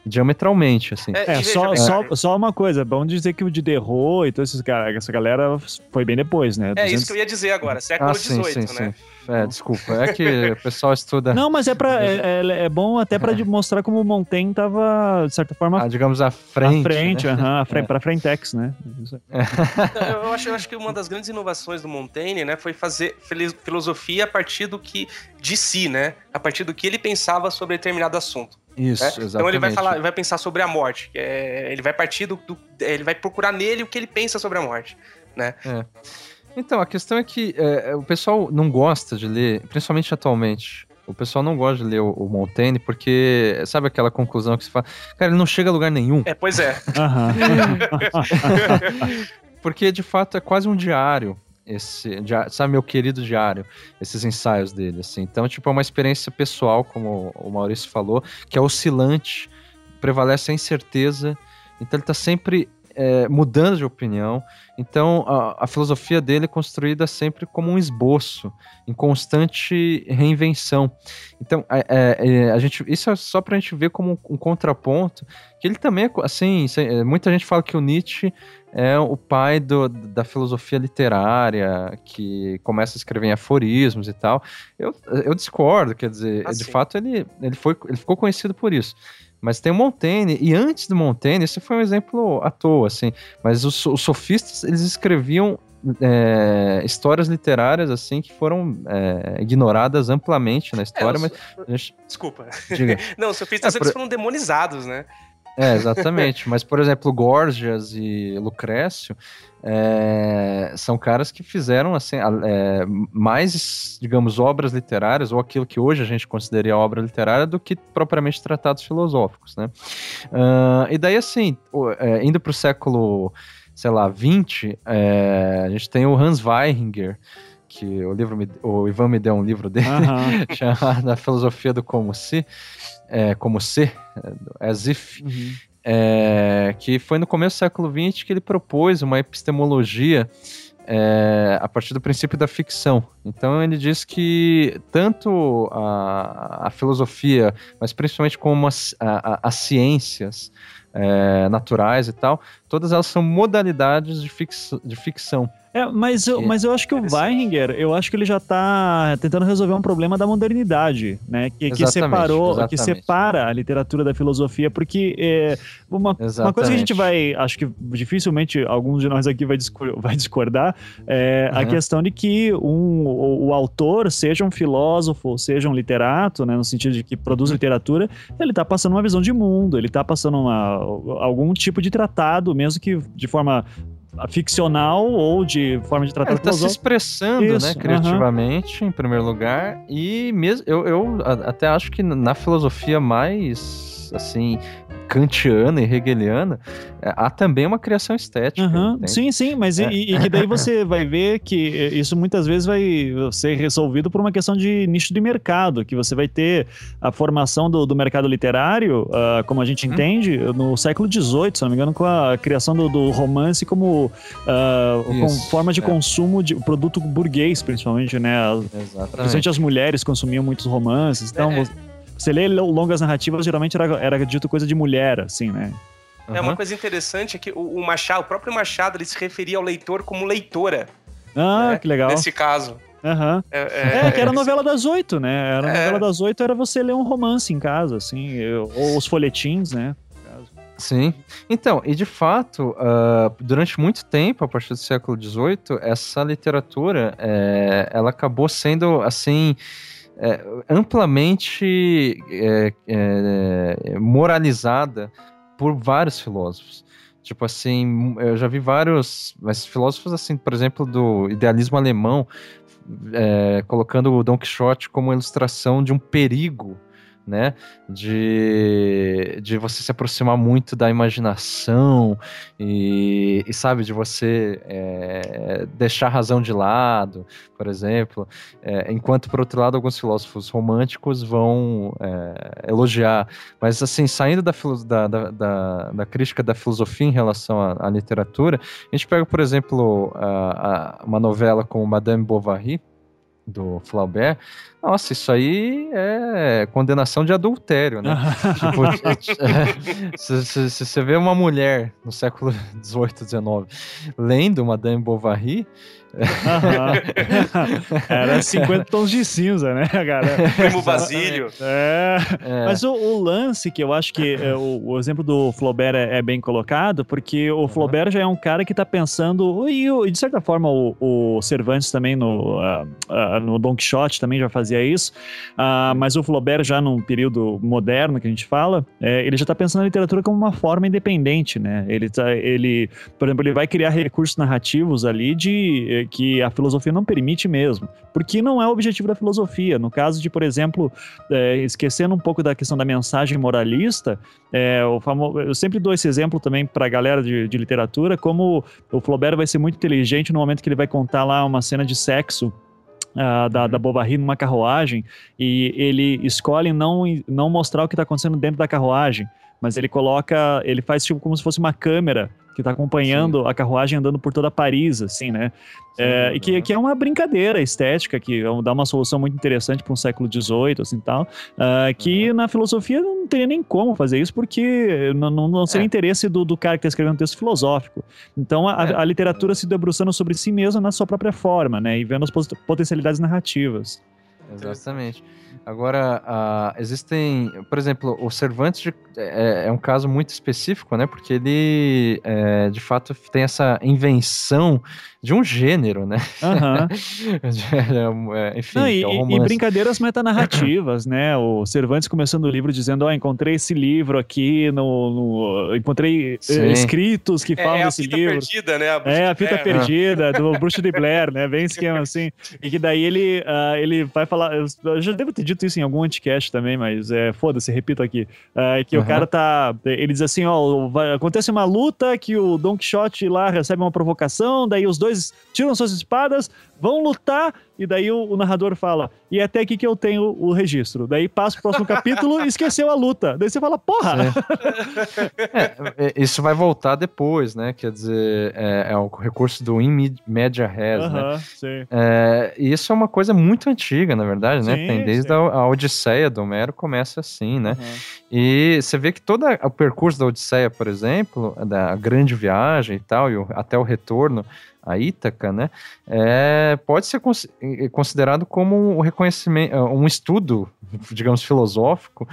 diametralmente, assim. É, é só, só, só uma coisa, vamos dizer que o Diderot e toda essa galera foi bem depois, né? É 200... isso que eu ia dizer agora, século XVIII, ah, sim, sim, né? Sim. É, desculpa. É que o pessoal estuda. Não, mas é, pra, é, é, é bom até para mostrar como o Montaigne tava, de certa forma. Ah, digamos, à frente. À frente, né? uh -huh, frente, é. para Frentex, né? Eu acho, eu acho que uma das grandes inovações do Montaigne, né, foi fazer filosofia a partir do que. de si, né? A partir do que ele pensava sobre determinado assunto. Isso, né? exatamente. Então ele vai falar, vai pensar sobre a morte. É, ele vai partir do, do, Ele vai procurar nele o que ele pensa sobre a morte. Né? É. Então, a questão é que é, o pessoal não gosta de ler, principalmente atualmente. O pessoal não gosta de ler o, o, Montaigne porque, sabe aquela conclusão que se fala, cara, ele não chega a lugar nenhum. É, pois é. porque, de fato, é quase um diário esse, sabe, meu querido diário, esses ensaios dele, assim. Então, tipo, é uma experiência pessoal, como o Maurício falou, que é oscilante, prevalece a incerteza, então ele tá sempre é, mudando de opinião. Então, a, a, filosofia dele é construída sempre como um esboço, em constante reinvenção. Então, é, é, a gente, isso é só para a gente ver como um, um, contraponto, que ele também, assim, é, muita gente fala que o Nietzsche é o pai do, da filosofia literária, que começa a escrever em aforismos e tal. Eu, eu discordo, quer dizer, de fato ele, ele, foi, ele ficou conhecido por isso. Mas tem o Montaigne, e antes do Montaigne, esse foi um exemplo à toa, assim, mas os, os sofistas, eles escreviam é, histórias literárias, assim, que foram é, ignoradas amplamente na história, é, mas... Desculpa. Diga. Não, os sofistas, é, eles por... foram demonizados, né? É, exatamente. Mas, por exemplo, Gorgias e Lucrécio é, são caras que fizeram assim é, mais, digamos, obras literárias, ou aquilo que hoje a gente consideraria obra literária, do que propriamente tratados filosóficos, né? Uh, e daí, assim, é, indo para o século, sei lá, 20, é, a gente tem o Hans Weihinger, que o livro me, o Ivan me deu um livro dele uhum. chamado A Filosofia do Como Se, é, como ser, é, as if, uhum. é, que foi no começo do século XX que ele propôs uma epistemologia é, a partir do princípio da ficção. Então ele diz que tanto a, a filosofia, mas principalmente como as, a, as ciências é, naturais e tal, todas elas são modalidades de, fix, de ficção. É, mas eu, mas eu acho que o Weihinger, eu acho que ele já está tentando resolver um problema da modernidade, né? Que, que separou, exatamente. que separa a literatura da filosofia, porque é, uma, uma coisa que a gente vai, acho que dificilmente alguns de nós aqui vai, discordar, vai discordar é uhum. a questão de que um, o, o, autor, seja um filósofo, seja um literato, né? No sentido de que produz uhum. literatura, ele está passando uma visão de mundo, ele está passando uma, algum tipo de tratado, mesmo que de forma ficcional ou de forma de tratar Ele está se expressando, né, Isso, né, criativamente, em primeiro lugar, e mesmo eu, eu até acho que na filosofia mais assim kantiana e hegeliana, é, há também uma criação estética. Uhum. Sim, sim, mas é. e, e, que daí você vai ver que isso muitas vezes vai ser resolvido por uma questão de nicho de mercado, que você vai ter a formação do, do mercado literário, uh, como a gente uhum. entende, no século XVIII, se não me engano, com a criação do, do romance como, uh, com forma de é. consumo de produto burguês, principalmente, né? Exatamente. Principalmente as mulheres consumiam muitos romances, então... É. Você lê longas narrativas, geralmente era, era dito coisa de mulher, assim, né? É uma coisa interessante é que o, o, Machado, o próprio Machado, ele se referia ao leitor como leitora. Ah, né? que legal. Nesse caso. Uhum. É, é, é, que era a novela das oito, né? Era a é. novela das oito, era você ler um romance em casa, assim, ou os folhetins, né? Sim. Então, e de fato, uh, durante muito tempo, a partir do século XVIII, essa literatura, é, ela acabou sendo, assim, é, amplamente é, é, moralizada por vários filósofos. Tipo assim, eu já vi vários mas filósofos, assim, por exemplo, do idealismo alemão, é, colocando o Don Quixote como ilustração de um perigo né? De, de você se aproximar muito da imaginação e, e sabe, de você é, deixar a razão de lado, por exemplo. É, enquanto, por outro lado, alguns filósofos românticos vão é, elogiar. Mas, assim, saindo da, da, da, da, crítica da filosofia em relação à, à literatura, a gente pega, por exemplo, a, a, uma novela como Madame Bovary, do Flaubert, nossa, isso aí é condenação de adultério, né? tipo, é, se, se, se, você vê uma mulher no século XVIII, XIX lendo Madame Bovary, Era 50 tons de cinza, né, cara? Primo Basílio. É. é. Mas o, o, lance que eu acho que é, o, o, exemplo do Flaubert é, é, bem colocado, porque o Flaubert já é um cara que está pensando, e, de certa forma o, o Cervantes também no, uh, uh, no Don Quixote também já fazia isso, uh, mas o Flaubert já num período moderno que a gente fala, é, ele já está pensando na literatura como uma forma independente, né? Ele, tá, ele, por exemplo, ele vai criar recursos narrativos ali de que a filosofia não permite mesmo, porque não é o objetivo da filosofia. No caso de, por exemplo, é, esquecendo um pouco da questão da mensagem moralista, é, o famo... eu sempre dou esse exemplo também para a galera de, de literatura, como o Flaubert vai ser muito inteligente no momento que ele vai contar lá uma cena de sexo Uh, da, da Bovary numa carruagem e ele escolhe não, não mostrar o que está acontecendo dentro da carruagem, mas ele coloca, ele faz tipo como se fosse uma câmera que está acompanhando Sim. a carruagem andando por toda Paris, assim, né? Sim, é, e que, que é uma brincadeira estética, que dá uma solução muito interessante para um século XVIII, assim, tal, uh, que uhum. na filosofia não teria nem como fazer isso, porque não, não, não seria é. interesse do, do cara que está escrevendo um texto filosófico. Então, a, é. a literatura se debruçando sobre si mesma na sua própria forma, né? E vendo as potencialidades narrativas. Exatamente. Agora, uh, existem, por exemplo, o Cervantes é, é, um caso muito específico, né? Porque ele, é, de fato, tem essa invenção de um gênero, né? Uhum. é, enfim, Não, e, é e, brincadeiras metanarrativas, né? O Cervantes começando o livro dizendo, ó, oh, encontrei esse livro aqui, no, no encontrei eh, escritos que é, falam é desse livro. Perdida, né? é, a fita perdida, do Bruxo de Blair, né? Bem esquema assim. E que daí ele, uh, ele vai falar, eu já devo ter dito isso em algum anticast também, mas é, foda-se, repito aqui, uh, que uhum. o cara tá, ele diz assim, ó, vai, acontece uma luta que o Don Quixote lá recebe uma provocação, daí os dois tiram suas espadas, vão lutar, e daí o, o, narrador fala, e é até aqui que eu tenho o registro. Daí passa o próximo capítulo e esqueceu a luta. Daí você fala, porra! É. é, isso vai voltar depois, né? Quer dizer, é, é o recurso do in media res, uh -huh, né? Sim. É, e isso é uma coisa muito antiga, na verdade, né? Tem desde a, a, Odisseia do Homero começa assim, né? E você vê que todo o percurso da Odisseia, por exemplo, da grande viagem e tal, e o, até o retorno, a Ítaca, né, é, pode ser considerado como um reconhecimento, um estudo, digamos, filosófico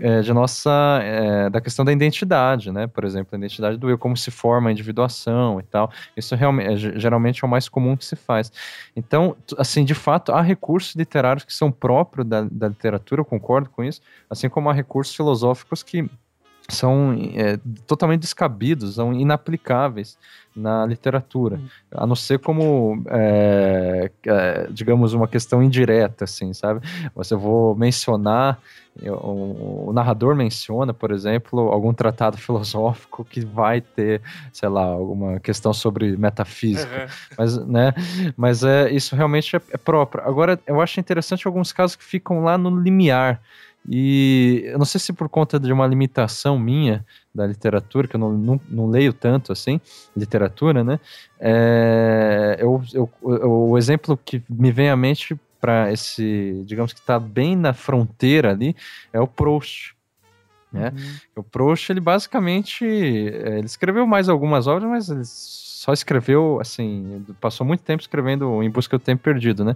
é, de nossa é, da questão da identidade, né? Por exemplo, a identidade do eu, como se forma a individuação e tal. Isso realmente, geralmente é o mais comum que se faz. Então, assim, de fato, há recursos literários que são próprios da, da literatura, eu concordo com isso, assim como há recursos filosóficos que são é, totalmente descabidos, são inaplicáveis na literatura, uhum. a não ser como, é, é, digamos, uma questão indireta, assim, sabe? Você vou mencionar, o, o, narrador menciona, por exemplo, algum tratado filosófico que vai ter, sei lá, alguma questão sobre metafísica, uhum. mas, né, mas é, isso realmente é, é próprio. Agora, eu acho interessante alguns casos que ficam lá no limiar, e eu não sei se por conta de uma limitação minha da literatura, que eu não, não, não leio tanto assim, literatura, né? É, eu, eu, o exemplo que me vem à mente para esse, digamos que está bem na fronteira ali, é o Proust. Né? Uhum. O Proust, ele basicamente, é, ele escreveu mais algumas obras, mas ele só escreveu, assim, passou muito tempo escrevendo Em Busca do Tempo Perdido, né?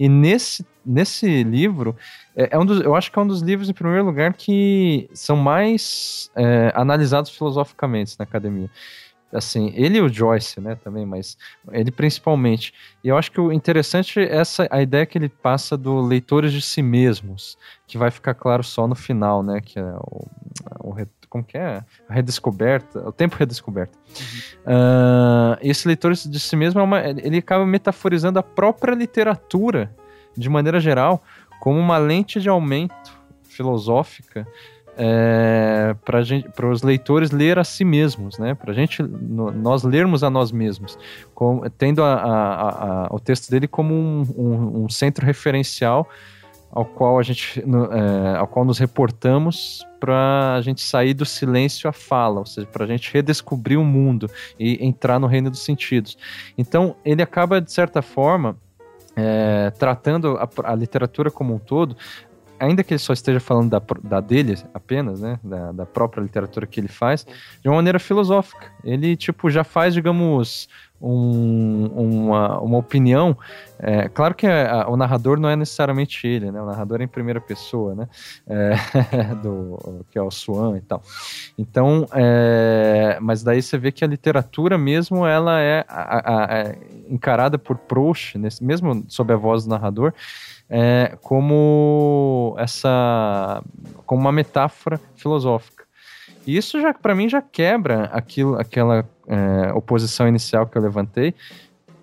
E nesse, nesse livro, é, é um dos, eu acho que é um dos livros, em primeiro lugar, que são mais é, analisados filosoficamente na academia assim, ele e o Joyce, né, também, mas ele principalmente. E eu acho que o interessante é essa a ideia que ele passa do leitores de si mesmos, que vai ficar claro só no final, né, que é o, o como que é? A redescoberta, o tempo redescoberto. Uhum. Uh, esse leitor de si mesmo é uma, ele acaba metaforizando a própria literatura de maneira geral como uma lente de aumento filosófica é, para os leitores ler a si mesmos, né? Para gente, no, nós lermos a nós mesmos, com, tendo a, a, a, o texto dele como um, um, um, centro referencial ao qual a gente, no, é, ao qual nos reportamos para a gente sair do silêncio à fala, ou seja, para a gente redescobrir o mundo e entrar no reino dos sentidos. Então, ele acaba de certa forma é, tratando a, a, literatura como um todo, ainda que ele só esteja falando da, da dele apenas, né, da, da própria literatura que ele faz, de uma maneira filosófica. Ele, tipo, já faz, digamos, um, uma, uma opinião. É, claro que a, o narrador não é necessariamente ele, né? O narrador é em primeira pessoa, né? É, do, que é o Swan e tal. Então, é, mas daí você vê que a literatura mesmo, ela é a, é encarada por Proust, mesmo sob a voz do narrador, é, como essa como uma metáfora filosófica. E isso já para mim já quebra aquilo, aquela é, oposição inicial que eu levantei.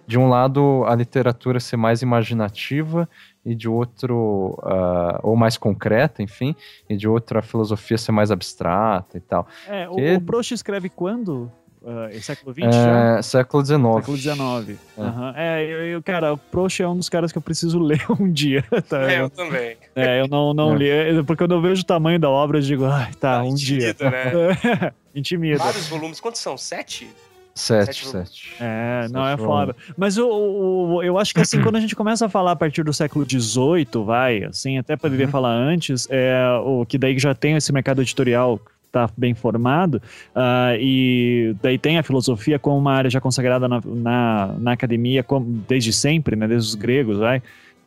De um lado, a literatura ser mais imaginativa e de outro, uh, ou mais concreta, enfim, e de outro a filosofia ser mais abstrata e tal. É, que... o Proust escreve quando? Uh, século XX? É, século XIX. Século XIX. É, uhum. é eu, eu, cara, o Proust é um dos caras que eu preciso ler um dia. Tá? É, eu também. É, eu não, não é. li, é, porque quando eu vejo o tamanho da obra, eu digo, ai, tá, ah, um intimida, dia. Né? intimida. Vários volumes, quantos são? Sete? Sete, sete. É, não é foda. Mas o, o, eu acho que assim, quando a gente começa a falar a partir do século XVIII, vai, assim, até poderia uhum. falar antes, é, o que daí já tem esse mercado editorial está bem formado, uh, e daí tem a filosofia como uma área já consagrada na, na, na academia como, desde sempre, né, desde os gregos, vai.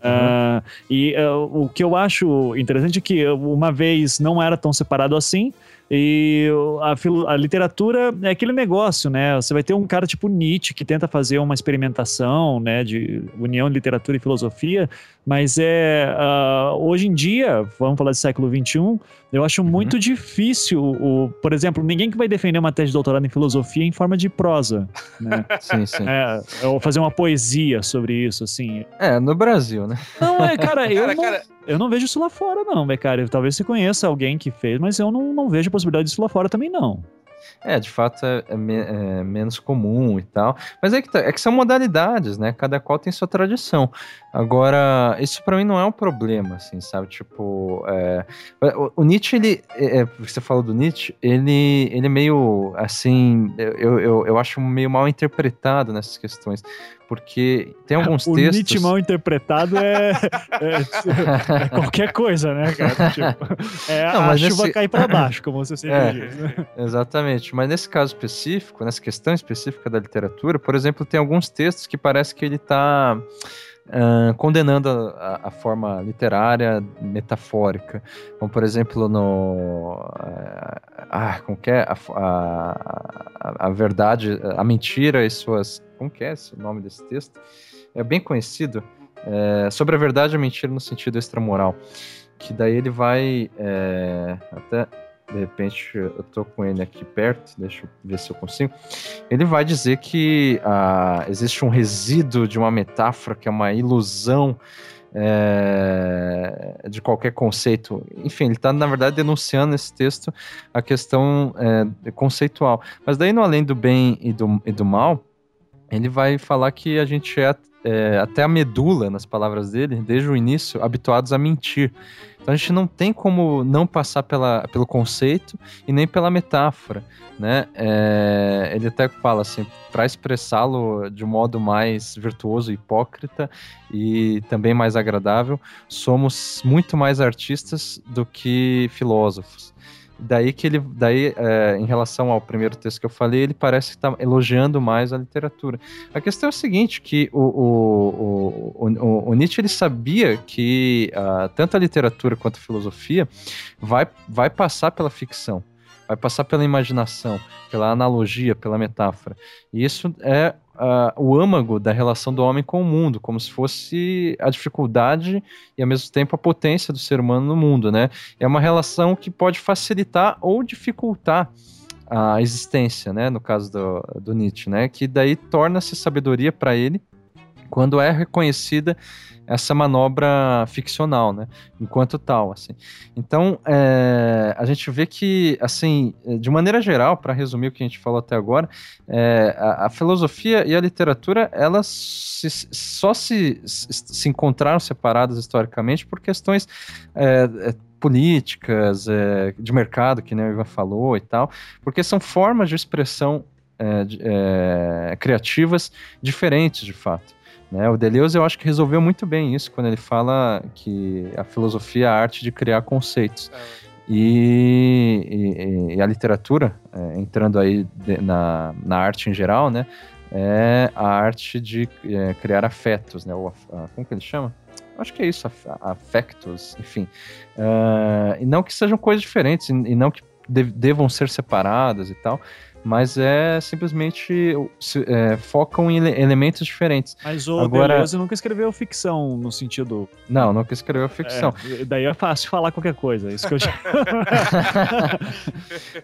Uhum. Uh, e uh, o que eu acho interessante é que uma vez não era tão separado assim, e a, a, literatura é aquele negócio, né? Você vai ter um cara tipo Nietzsche que tenta fazer uma experimentação, né, de união de literatura e filosofia, mas é uh, hoje em dia, vamos falar do século XXI, eu acho uhum. muito difícil, o, por exemplo, ninguém que vai defender uma tese de doutorado em filosofia em forma de prosa, né? sim, sim. É, ou fazer uma poesia sobre isso, assim. É, no Brasil, né? Não, é, cara, eu, cara, não, cara... eu não vejo isso lá fora, não, cara? Talvez você conheça alguém que fez, mas eu não, não vejo a possibilidade disso lá fora também, não. É, de fato é, é, é, menos comum e tal. Mas é que, tá, é que são modalidades, né? Cada qual tem sua tradição. Agora, isso para mim não é um problema, assim, sabe? Tipo, é, o, o, Nietzsche, ele. É, é, você falou do Nietzsche, ele, ele é meio assim. Eu, eu, eu acho meio mal interpretado nessas questões porque tem alguns o textos. Nietzsche mal interpretado é, é, é qualquer coisa, né, cara? Tipo, é Não, a chuva nesse... cair para baixo, como você sempre é, diz. Né? Exatamente. Mas nesse caso específico, nessa questão específica da literatura, por exemplo, tem alguns textos que parece que ele está. Uh, condenando a, a, forma literária metafórica. Como, por exemplo, no. Uh, ah, como que é? A, a, a, verdade, a mentira e suas como que é esse, o nome desse texto? É bem conhecido. É, sobre a verdade e a mentira no sentido extramoral. Que daí ele vai é, até de repente eu tô com ele aqui perto, deixa eu ver se eu consigo. Ele vai dizer que ah, existe um resíduo de uma metáfora que é uma ilusão é, de qualquer conceito. Enfim, ele está, na verdade, denunciando nesse texto a questão é, conceitual. Mas daí, no Além do Bem e do, e do Mal, ele vai falar que a gente é, é, até a medula, nas palavras dele, desde o início, habituados a mentir. Então a gente não tem como não passar pela, pelo conceito e nem pela metáfora, né? É, ele até fala assim, para expressá-lo de um modo mais virtuoso, hipócrita e também mais agradável, somos muito mais artistas do que filósofos. Daí que ele, daí, é, em relação ao primeiro texto que eu falei, ele parece estar tá elogiando mais a literatura. A questão é o seguinte, que o, o, o, o, Nietzsche ele sabia que uh, tanto a literatura quanto a filosofia vai, vai passar pela ficção, vai passar pela imaginação, pela analogia, pela metáfora. E isso é uh, o âmago da relação do homem com o mundo, como se fosse a dificuldade e ao mesmo tempo a potência do ser humano no mundo, né? É uma relação que pode facilitar ou dificultar a existência, né? No caso do, do Nietzsche, né? Que daí torna-se sabedoria para ele quando é reconhecida essa manobra ficcional, né? Enquanto tal, assim. Então, é, a gente vê que, assim, de maneira geral, para resumir o que a gente falou até agora, é, a, a, filosofia e a literatura, elas se, só se, se encontraram separadas historicamente por questões é, é políticas, é, de mercado, que nem o Ivan falou e tal, porque são formas de expressão é, criativas diferentes, de fato. Né? O Deleuze eu acho que resolveu muito bem isso quando ele fala que a filosofia é a arte de criar conceitos. É. E, e, e, a literatura, é, entrando aí de, na, na arte em geral, né? É a arte de é, criar afetos, né? Ou, a, como que ele chama? Acho que é isso, afectos, enfim. Uh, e não que sejam coisas diferentes, e não que devam ser separadas e tal, mas é simplesmente é, focam em elementos diferentes. Mas o Agora... Deleuze nunca escreveu ficção no sentido. Não, nunca escreveu ficção. É, daí é fácil falar qualquer coisa, é isso que eu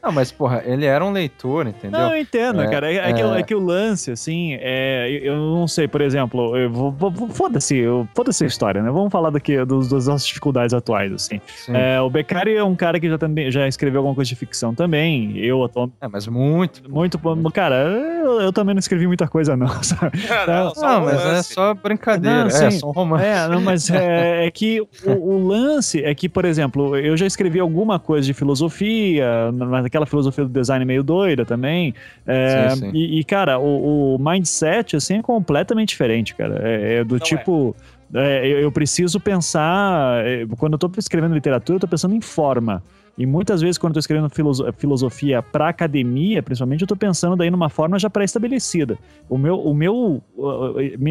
Não, mas porra, ele era um leitor, entendeu? Não, eu entendo, é, cara. É, que, é, que, o lance, assim, é, eu não sei, por exemplo, eu vou, vou foda-se, foda-se a história, né? Vamos falar daqui dos, das nossas dificuldades atuais, assim. É, o Beccari é um cara que já, também, já escreveu alguma coisa de ficção também. Eu atualmente. É, mas muito muito. Muito. Cara, eu, eu, também não escrevi muita coisa, não. Sabe? não, não mas é só brincadeira. Não, é, só um romance. É, não, mas é, é que o, o, lance é que, por exemplo, eu já escrevi alguma coisa de filosofia, mas aquela filosofia do design meio doida também. É, sim, sim. E, e, cara, o, o, mindset, assim, é completamente diferente, cara. É, é do não tipo. É, eu, eu, preciso pensar. É, quando eu tô escrevendo literatura, eu tô pensando em forma. E muitas vezes, quando eu estou escrevendo filosofia para academia, principalmente, eu estou pensando daí numa forma já pré-estabelecida. O meu, o meu,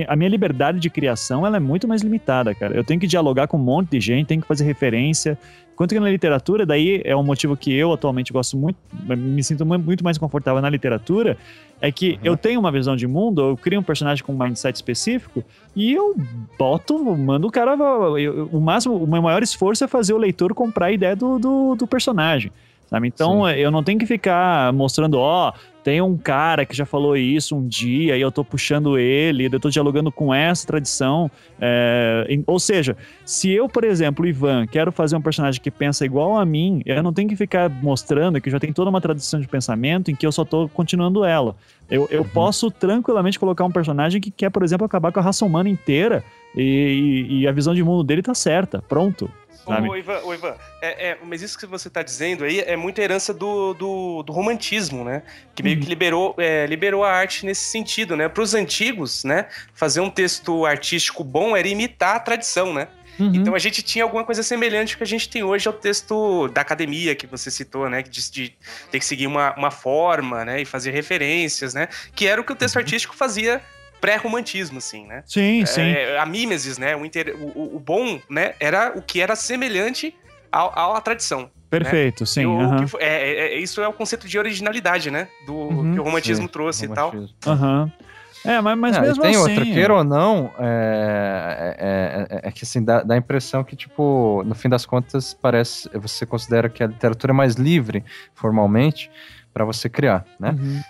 a minha liberdade de criação ela é muito mais limitada, cara. Eu tenho que dialogar com um monte de gente, tenho que fazer referência. Enquanto que na literatura, daí é um motivo que eu atualmente gosto muito, me sinto muito mais confortável na literatura, é que uhum. eu tenho uma visão de mundo, eu crio um personagem com um mindset específico e eu boto, mando o cara. Eu, o máximo, o meu maior esforço é fazer o leitor comprar a ideia do, do, do personagem. Sabe? Então Sim. eu não tenho que ficar mostrando, ó, tem um cara que já falou isso um dia e eu tô puxando ele, eu tô dialogando com essa tradição. É, ou seja, se eu, por exemplo, Ivan, quero fazer um personagem que pensa igual a mim, eu não tenho que ficar mostrando que já tem toda uma tradição de pensamento em que eu só tô continuando ela. Eu, eu uhum. posso tranquilamente colocar um personagem que quer, por exemplo, acabar com a raça humana inteira e, e, e a visão de mundo dele tá certa. Pronto. Sabe? Ô, Ivan, ô, Ivan é, é, mas isso que você está dizendo aí é muita herança do, do, do romantismo, né? Que meio uhum. que liberou, é, liberou a arte nesse sentido, né? Para os antigos, né? Fazer um texto artístico bom era imitar a tradição, né? Uhum. Então a gente tinha alguma coisa semelhante que a gente tem hoje ao texto da academia que você citou, né? De, de ter que seguir uma, uma forma, né? E fazer referências, né? Que era o que o texto uhum. artístico fazia pré-romantismo, assim, né? Sim, é, sim. A mímesis, né? O, inter... o, o, bom, né? Era o que era semelhante ao, à tradição. Né? Perfeito, né? sim. O, que, é, é, é, isso é o conceito de originalidade, né? Do uhum, que o romantismo sim, trouxe romantismo. e tal. Aham. Uhum. É, mas, mas mesmo tem assim... outra, queira ou não, é, é, é, é, que assim, dá, dá a impressão que, tipo, no fim das contas, parece, você considera que a literatura é mais livre, formalmente, para você criar, né? Uhum.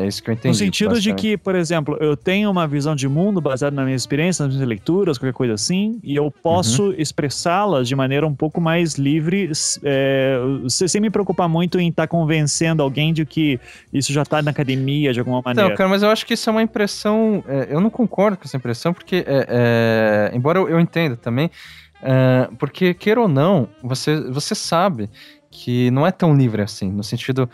É isso que eu entendi. No sentido de que, por exemplo, eu tenho uma visão de mundo baseada na minha experiência, nas minhas leituras, qualquer coisa assim, e eu posso uhum. expressá-las de maneira um pouco mais livre, é, sem me preocupar muito em estar tá convencendo alguém de que isso já está na academia de alguma maneira. Não, cara, mas eu acho que isso é uma impressão. É, eu não concordo com essa impressão, porque, é, é embora eu, eu entenda também, é, porque, queira ou não, você, você sabe que não é tão livre assim, no sentido.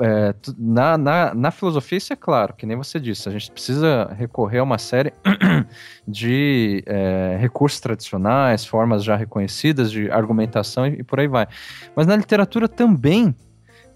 É, na, na, na filosofia, isso é claro, que nem você disse, a gente precisa recorrer a uma série de é, recursos tradicionais, formas já reconhecidas de argumentação e, e por aí vai. Mas na literatura também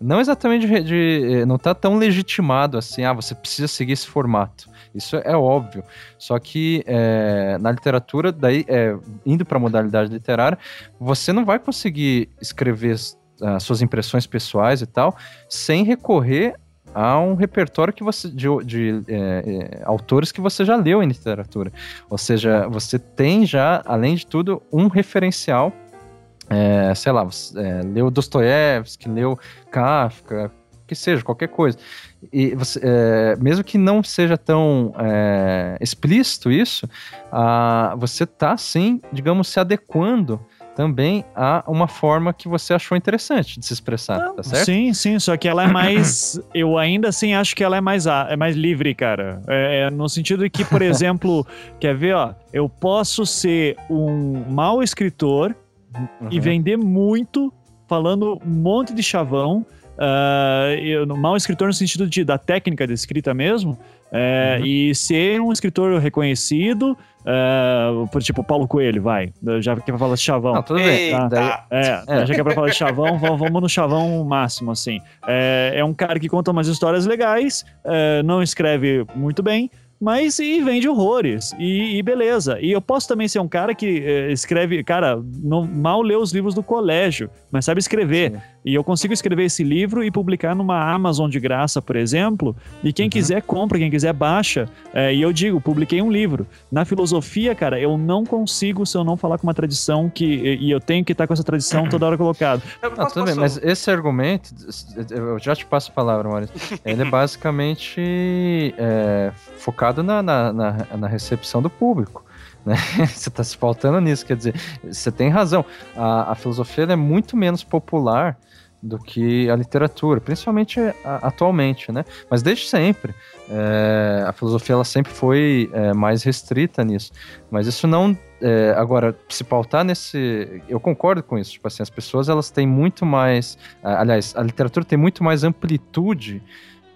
não exatamente de, de, não está tão legitimado assim, ah, você precisa seguir esse formato. Isso é óbvio. Só que é, na literatura, daí, é, indo para a modalidade literária, você não vai conseguir escrever uh, suas impressões pessoais e tal sem recorrer a um repertório que você de, de é, é, autores que você já leu em literatura. Ou seja, você tem já, além de tudo, um referencial. É, sei lá, é, leu Dostoiévski, leu Kafka, que seja, qualquer coisa. E você, é, mesmo que não seja tão é, explícito isso, a, você está, sim, digamos, se adequando também a uma forma que você achou interessante de se expressar, não, tá certo? Sim, sim, só que ela é mais. eu ainda assim acho que ela é mais, é mais livre, cara. É, é no sentido de que, por exemplo, quer ver, ó, eu posso ser um mau escritor uhum. e vender muito, falando um monte de chavão Uh, eu, mal escritor no sentido de, da técnica de escrita mesmo, é, uhum. e ser um escritor reconhecido, uh, por tipo Paulo Coelho, vai, já que é pra falar de chavão. Não, tudo bem. Tá? É, é, já que é pra falar de chavão, vamos no chavão máximo, assim. É, é um cara que conta umas histórias legais, é, não escreve muito bem, mas e vende horrores. E, e, beleza. E eu posso também ser um cara que eh, escreve, cara, não, mal lê os livros do colégio, mas sabe escrever. Sim. E eu consigo escrever esse livro e publicar numa Amazon de graça, por exemplo. E quem uhum. quiser compra, quem quiser baixa. É, e eu digo, publiquei um livro. Na filosofia, cara, eu não consigo se eu não falar com uma tradição que. E eu tenho que estar com essa tradição toda hora colocado. Não, tudo bem, mas esse argumento, eu já te passo a palavra, Maurício. Ele é basicamente é, focado na, na, na, na recepção do público. Né? Você está se faltando nisso, quer dizer, você tem razão. A, a filosofia é muito menos popular do que a literatura, principalmente atualmente, né? Mas desde sempre. É, a filosofia ela sempre foi é, mais restrita nisso. Mas isso não. É, agora, se pautar nesse. Eu concordo com isso. Tipo assim, as pessoas elas têm muito mais. Aliás, a literatura tem muito mais amplitude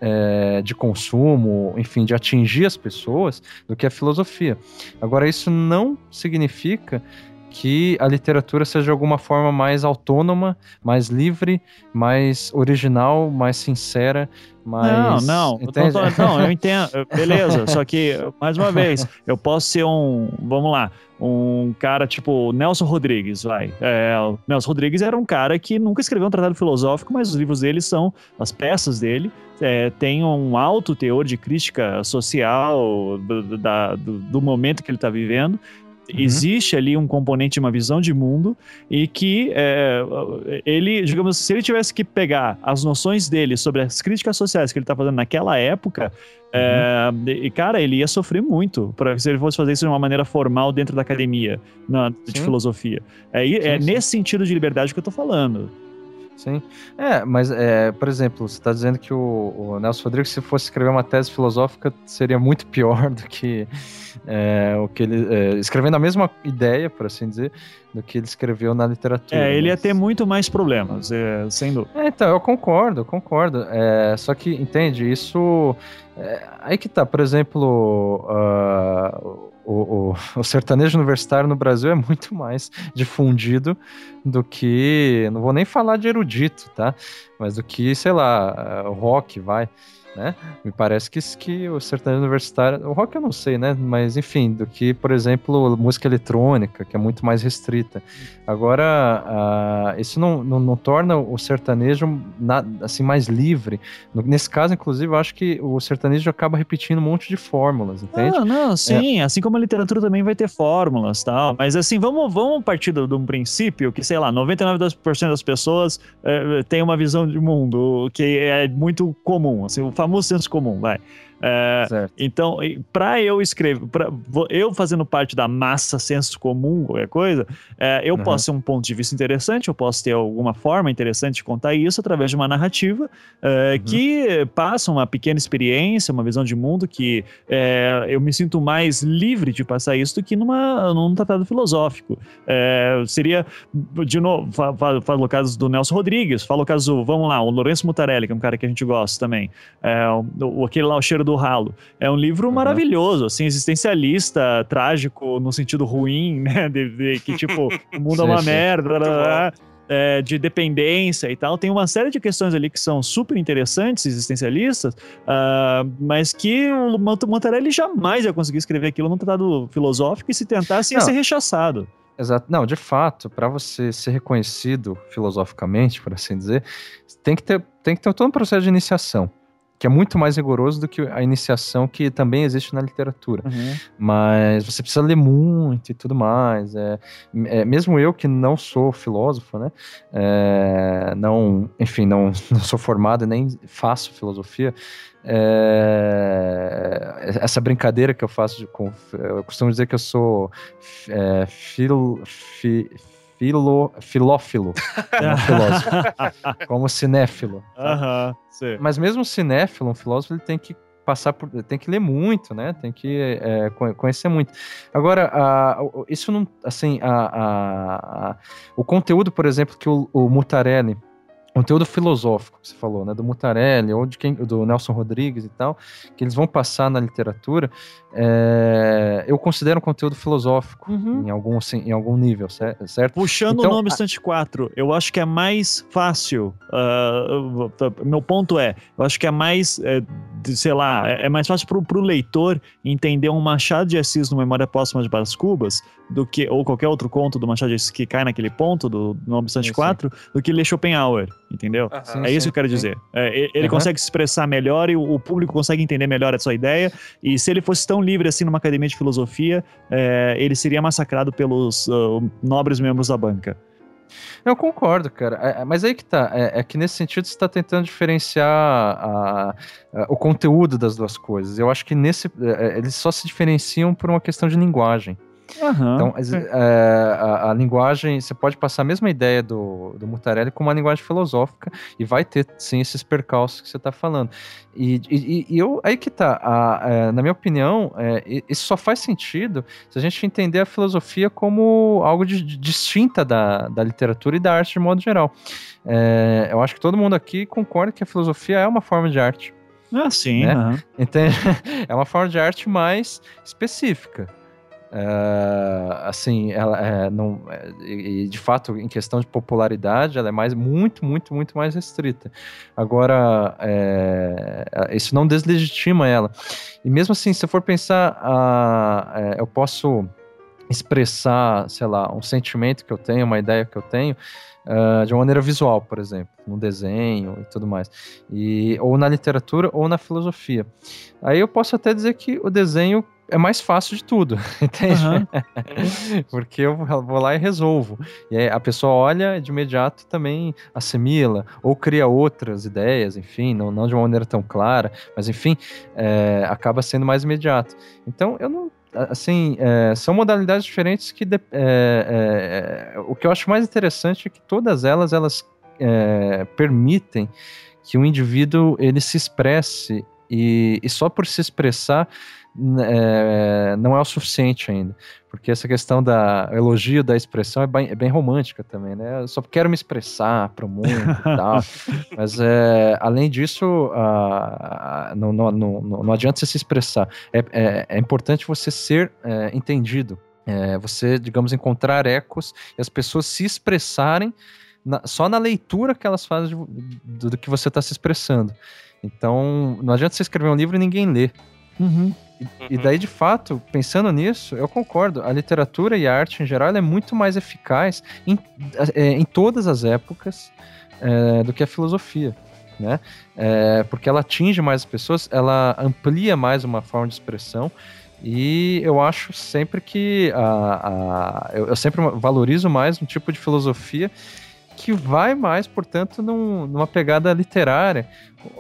é, de consumo, enfim, de atingir as pessoas do que a filosofia. Agora, isso não significa que a literatura seja de alguma forma mais autônoma, mais livre, mais original, mais sincera, mais. Não, não, não, eu entendo, beleza. só que, mais uma vez, eu posso ser um. Vamos lá um cara tipo Nelson Rodrigues, vai. É, Nelson Rodrigues era um cara que nunca escreveu um tratado filosófico, mas os livros dele são, as peças dele, é, têm um alto teor de crítica social do, da, do, do momento que ele está vivendo. Uhum. Existe ali um componente, uma visão de mundo, e que é, ele, digamos, se ele tivesse que pegar as noções dele sobre as críticas sociais que ele está fazendo naquela época, uhum. é, e cara, ele ia sofrer muito pra, se ele fosse fazer isso de uma maneira formal dentro da academia na, de filosofia. É, sim, é sim. nesse sentido de liberdade que eu estou falando. Sim. É, mas, é, por exemplo, você está dizendo que o, o, Nelson Rodrigues, se fosse escrever uma tese filosófica, seria muito pior do que é, o que ele. É, escrevendo a mesma ideia, por assim dizer, do que ele escreveu na literatura. É, ele mas... ia ter muito mais problemas, é, sem dúvida. É, então, eu concordo, eu concordo. É, só que, entende, isso. É, aí que tá, por exemplo. Uh, o, o, o, sertanejo universitário no Brasil é muito mais difundido do que, não vou nem falar de erudito, tá? Mas do que, sei lá, o rock, vai né? Me parece que, que o sertanejo universitário, o rock eu não sei, né? Mas enfim, do que, por exemplo, música eletrônica, que é muito mais restrita. Agora, uh, isso não, não, não, torna o sertanejo na, assim mais livre. Nesse caso, inclusive, eu acho que o sertanejo acaba repetindo um monte de fórmulas, entende? Ah, não, sim, é. assim como a literatura também vai ter fórmulas, tal. Mas assim, vamos, vamos partir de um princípio que, sei lá, 99% das pessoas é, tem uma visão de mundo que é muito comum. Assim, o famoso senso comum, vai. É, então, para eu escrever, para eu fazendo parte da massa senso comum, qualquer coisa, é, eu uhum. posso ter um ponto de vista interessante, eu posso ter alguma forma interessante de contar isso através de uma narrativa é, uhum. que passa uma pequena experiência, uma visão de mundo que é, eu me sinto mais livre de passar isso do que numa, num tratado filosófico. É, seria, de novo, falo, falo o caso do Nelson Rodrigues, falo o caso, vamos lá, o Lourenço Mutarelli, que é um cara que a gente gosta também, é, o, aquele lá, o cheiro do do Ralo. É um livro uhum. maravilhoso, assim, existencialista, trágico no sentido ruim, né? De, de que, tipo, o mundo é uma merda, é, de dependência e tal. Tem uma série de questões ali que são super interessantes, existencialistas, uh, mas que o Montarelli jamais ia conseguir escrever aquilo num tratado filosófico e se tentasse ia ser rechaçado. Exato. Não, de fato, para você ser reconhecido filosoficamente, por assim dizer, tem que ter, tem que ter todo um processo de iniciação que é muito mais rigoroso do que a iniciação que também existe na literatura. Uhum. Mas você precisa ler muito e tudo mais. É, é mesmo eu que não sou filósofo, né? É, não, enfim, não, não sou formado nem faço filosofia. É, essa brincadeira que eu faço de, com, eu costumo dizer que eu sou é, fil, fi, filo, filófilo, como filósofo, como cinéfilo. Uhum, Mas mesmo cinéfilo, um filósofo, ele tem que passar por, tem que ler muito, né? Tem que é, conhecer muito. Agora, a, isso não, assim, a, o conteúdo, por exemplo, que o, o Mutarelli conteúdo filosófico que você falou, né, do Mutarelli ou de quem, do Nelson Rodrigues e tal, que eles vão passar na literatura, é, eu considero um conteúdo filosófico uhum. em algum assim, em algum nível, certo? Puxando então, o nome Instante 4, eu acho que é mais fácil. Uh, meu ponto é, eu acho que é mais, é, sei lá, é, é mais fácil para o leitor entender um Machado de Assis no Memória Póstuma de Balas Cubas do que ou qualquer outro conto do Machado de Assis que cai naquele ponto do, do Obstante 4 do que ler Schopenhauer, entendeu? Uhum, é isso sim, que eu quero sim. dizer. É, ele uhum. consegue se expressar melhor e o, o, público consegue entender melhor a sua ideia. E se ele fosse tão livre assim numa academia de filosofia, é, ele seria massacrado pelos uh, nobres membros da banca. Eu concordo, cara. É, é, mas aí que tá. É, é que nesse sentido você está tentando diferenciar a, a, o conteúdo das duas coisas. Eu acho que nesse. É, eles só se diferenciam por uma questão de linguagem. Uhum. Então, é, a, a, linguagem, você pode passar a mesma ideia do, do Mutarelli com uma linguagem filosófica e vai ter, sim, esses percalços que você está falando. E, e, e, eu, aí que tá, a, a, é, na minha opinião, é, isso só faz sentido se a gente entender a filosofia como algo de, de distinta da, da literatura e da arte de modo geral. É, eu acho que todo mundo aqui concorda que a filosofia é uma forma de arte. Ah, sim. Né? Uhum. Então, é uma forma de arte mais específica. Uh, assim, ela é, não, é, e de fato, em questão de popularidade, ela é mais muito, muito, muito mais restrita. Agora, é, isso não deslegitima ela. E mesmo assim, se eu for pensar, uh, eu posso expressar, sei lá, um sentimento que eu tenho, uma ideia que eu tenho, uh, de uma maneira visual, por exemplo, no desenho e tudo mais, e, ou na literatura ou na filosofia. Aí eu posso até dizer que o desenho é mais fácil de tudo, entende? Uhum. Porque eu vou lá e resolvo. E aí a pessoa olha de imediato também assimila, ou cria outras ideias, enfim, não, não de uma maneira tão clara, mas enfim, é, acaba sendo mais imediato. Então eu não. Assim, é, são modalidades diferentes que. De, é, é o que eu acho mais interessante é que todas elas, elas é, permitem que o indivíduo ele se expresse E, e só por se expressar é, não é o suficiente ainda. Porque essa questão da elogio da expressão é bem, é bem romântica também, né? Eu só quero me expressar para o mundo e tal. Mas é, além disso, não, não, não, não adianta você se expressar. É, é, é importante você ser é, entendido. É, você, digamos, encontrar ecos e as pessoas se expressarem na, só na leitura que elas fazem do, do que você está se expressando. Então, não adianta você escrever um livro e ninguém lê. Uhum. E, uhum. e, daí, de fato, pensando nisso, eu concordo. A literatura e a arte em geral é muito mais eficaz em, é, em todas as épocas é, do que a filosofia. Né? É, porque ela atinge mais as pessoas, ela amplia mais uma forma de expressão. E eu acho sempre que a, a eu, eu, sempre valorizo mais um tipo de filosofia que vai mais, portanto, num, numa pegada literária,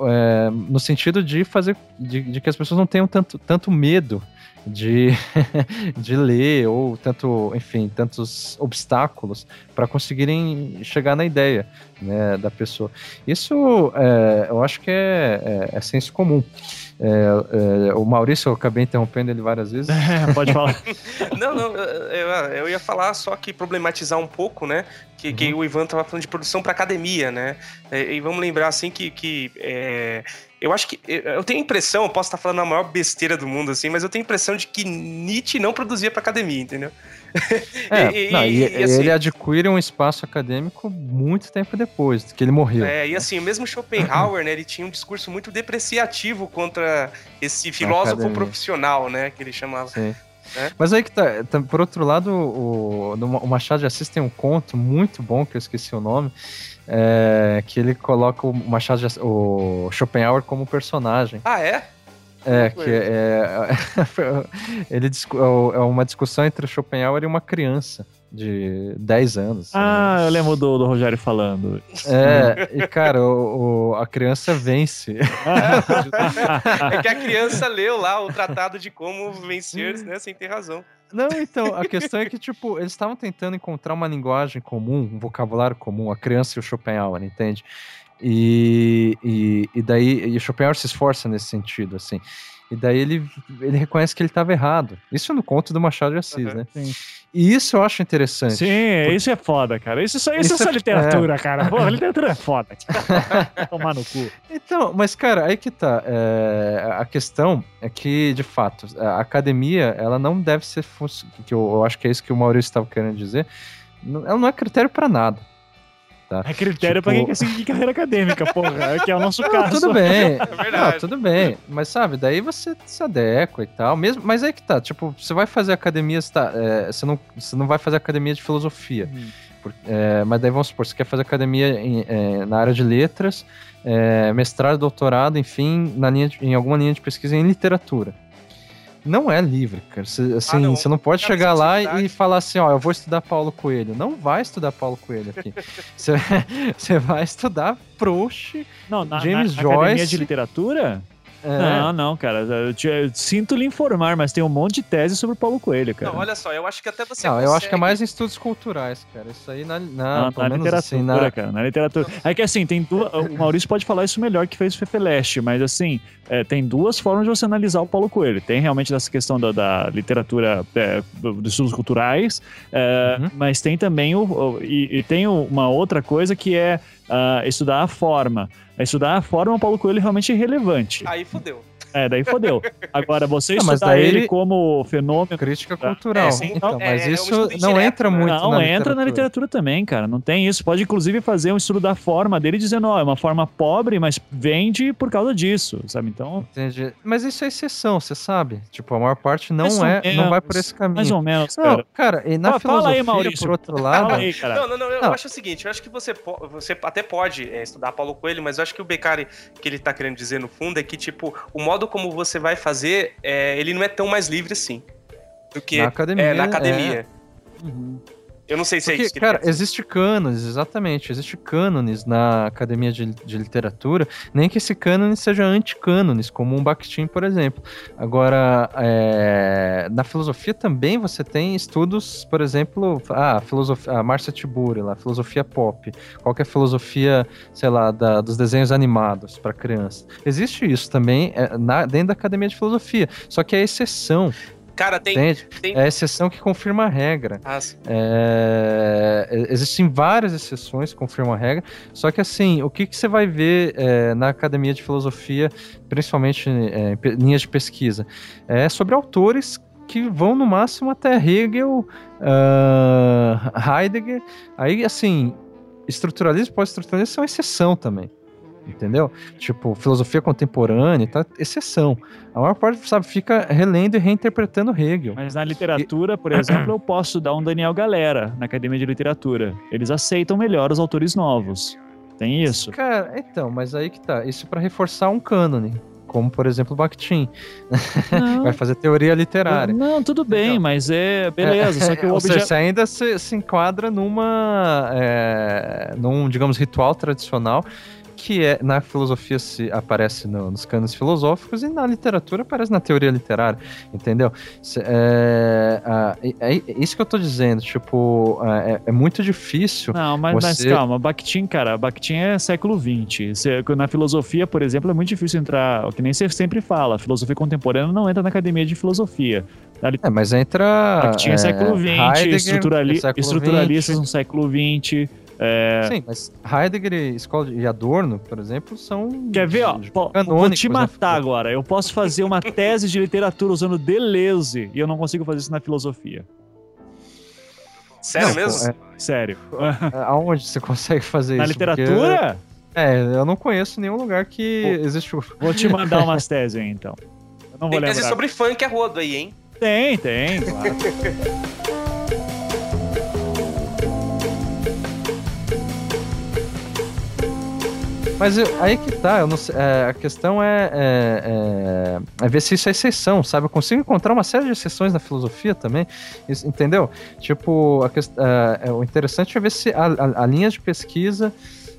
é, no sentido de fazer de, de, que as pessoas não tenham tanto, tanto medo de, de ler ou tanto, enfim, tantos obstáculos para conseguirem chegar na ideia né, da pessoa. Isso é, eu acho que é, é, é senso comum. É, é, o Maurício, eu acabei interrompendo ele várias vezes. Pode falar. não, não, eu, eu, ia falar só que problematizar um pouco, né? Que, uhum. que o Ivan estava falando de produção para academia, né? E, e, vamos lembrar assim que, que é, eu acho que. Eu tenho a impressão, eu posso estar falando a maior besteira do mundo, assim, mas eu tenho a impressão de que Nietzsche não produzia para academia, entendeu? É, e, não, e, e assim, ele adquire um espaço acadêmico muito tempo depois que ele morreu. É, e assim, o mesmo Schopenhauer, né, ele tinha um discurso muito depreciativo contra esse filósofo profissional, né, que ele chamava. Sim. É? Mas aí que tá, tá, por outro lado, o, o Machado de Assis tem um conto muito bom, que eu esqueci o nome, é, que ele coloca o Machado de, o Schopenhauer como personagem. Ah, é? É, que é, é, ele, é uma discussão entre o Schopenhauer e uma criança de 10 anos. Ah, eu lembro do, do Rogério falando. É, e cara, o, o a criança vence. é que a criança leu lá o tratado de como vencer, né, sem ter razão. Não, então, a questão é que, tipo, eles estavam tentando encontrar uma linguagem comum, um vocabulário comum, a criança e o Schopenhauer, entende? E, e, e daí, e Schopenhauer se esforça nesse sentido, assim. E daí ele, ele reconhece que ele estava errado. Isso é no conto do Machado de Assis, uhum, né? Sim. E isso eu acho interessante. Sim, porque... isso é foda, cara. Isso, isso, isso, isso é só literatura, é... cara. Pô, literatura é foda. Tomar no cu. Então, mas, cara, aí que tá. É, a questão é que, de fato, a academia, ela não deve ser. Que eu, eu acho que é isso que o Maurício estava querendo dizer. Ela não é critério para nada. Tá? É critério tipo... pra quem quer seguir carreira acadêmica, porra. Que é o nosso não, caso. Tudo bem. É não, tudo bem. Mas sabe, daí você se adequa e tal. Mesmo, mas aí que tá, tipo, você vai fazer academia, você, tá, é, você, não, você não vai fazer academia de filosofia. Hum. Por, é, mas daí vamos supor, você quer fazer academia em, é, na área de letras, é, mestrado, doutorado, enfim, na linha de, em alguma linha de pesquisa em literatura não é livre, cara. Você, assim, ah, não. você não pode cara, chegar lá e falar assim, ó, eu vou estudar Paulo Coelho. Não vai estudar Paulo Coelho aqui. você, você vai estudar Proust, não, na, James na Joyce. Academia de literatura? É. Não, não, cara. Eu, te, eu, sinto lhe informar, mas tem um monte de tese sobre Paulo Coelho, cara. Não, olha só, eu acho que até você. Não, consegue... eu acho que é mais em estudos culturais, cara. Isso aí na, na, não, na literatura, assim, na... cara. Na literatura. É que assim, tem duas. O Maurício pode falar isso melhor que fez o Fefeleste, mas assim, é, tem duas formas de você analisar o Paulo Coelho. Tem realmente essa questão da, da literatura, é, dos estudos culturais, é, uhum. mas tem também o. o e, e, tem uma outra coisa que é uh, estudar a forma. Estudar a forma, o Paulo Coelho é realmente irrelevante. Aí fodeu. É, daí fodeu. Agora, você não, estudar ele, ele como fenômeno... Crítica cultural. É, sim, então, é, mas é, isso é não entra muito Não, na entra literatura. na literatura também, cara. Não tem isso. Pode, inclusive, fazer um estudo da forma dele, dizendo, ó, oh, é uma forma pobre, mas vende por causa disso, sabe? Então... Entendi. Mas isso é exceção, você sabe. Tipo, a maior parte não é, menos, não vai por esse caminho. Mais ou menos, cara. Não, cara, e na ah, filosofia, aí, Maurício. por outro lado... Fala aí, cara. Não, não, não, eu não. acho o seguinte, eu acho que você, você até pode é, estudar Paulo Coelho, mas eu acho que o Beccari, que ele tá querendo dizer no fundo, é que, tipo, o modo como você vai fazer, é, ele não é tão mais livre assim. Do que na academia. É, na academia. É. Uhum. Eu não sei se é Porque, é isso que Cara, existe cânones, exatamente. Existe cânones na academia de, de literatura, nem que esse cânone seja anti-cânones, como um Bakhtin, por exemplo. Agora, é, na filosofia também você tem estudos, por exemplo, a, filosofia, a Marcia Tiburi, lá, filosofia pop. Qual que é a filosofia, sei lá, da, dos desenhos animados para criança? Existe isso também é, na, dentro da academia de filosofia, só que é exceção. Cara, tem, tem, É a exceção que confirma a regra. Ah, é, existem várias exceções que confirmam a regra, só que assim, o que, que você vai ver é, na academia de filosofia, principalmente é, em linhas de pesquisa, é sobre autores que vão no máximo até Hegel, uh, Heidegger. Aí, assim, estruturalismo e pós-estruturalismo são exceção também entendeu? Tipo, filosofia contemporânea, tá? Exceção. A maior parte, sabe, fica relendo e reinterpretando Hegel. Mas na literatura, e... por exemplo, eu posso dar um Daniel Galera na Academia de Literatura. Eles aceitam melhor os autores novos. Tem isso? Cara, então, mas aí que tá. Isso para reforçar um cânone como por exemplo o Bakhtin. Vai fazer teoria literária. Não, tudo bem, então, mas é beleza. É, só que o objeto... Seja, você ainda se, se enquadra numa, é, num, digamos, ritual tradicional que é na filosofia se aparece no, nos canos filosóficos e na literatura aparece na teoria literária, entendeu? É, é, é isso que eu tô dizendo, tipo, é, é muito difícil. Não, mas, você... mas calma, Bakhtin, cara, Bakhtin é século XX. Na filosofia, por exemplo, é muito difícil entrar, o que nem você sempre fala, filosofia contemporânea não entra na academia de filosofia. É, mas entra. Bakhtin é, século XX, estruturali... é estruturalistas no século XX. É... Sim, mas Heidegger e Adorno, por exemplo, são. Quer ver, ó? Vou te matar agora. Eu posso fazer uma tese de literatura usando Deleuze e eu não consigo fazer isso na filosofia. Sério não, mesmo? É... Sério. É, aonde você consegue fazer na isso? Na literatura? Porque... É, eu não conheço nenhum lugar que Pô, existe. Vou te mandar umas teses aí, então. Eu não vou Tem tese sobre funk é rodo aí, hein? Tem, tem, claro. Mas eu, aí que tá, não é, a questão é, é, é, é, ver se isso é exceção, sabe? Eu consigo encontrar uma série de exceções na filosofia também, isso, entendeu? Tipo, a, é, o interessante é ver se a, a, a linha de pesquisa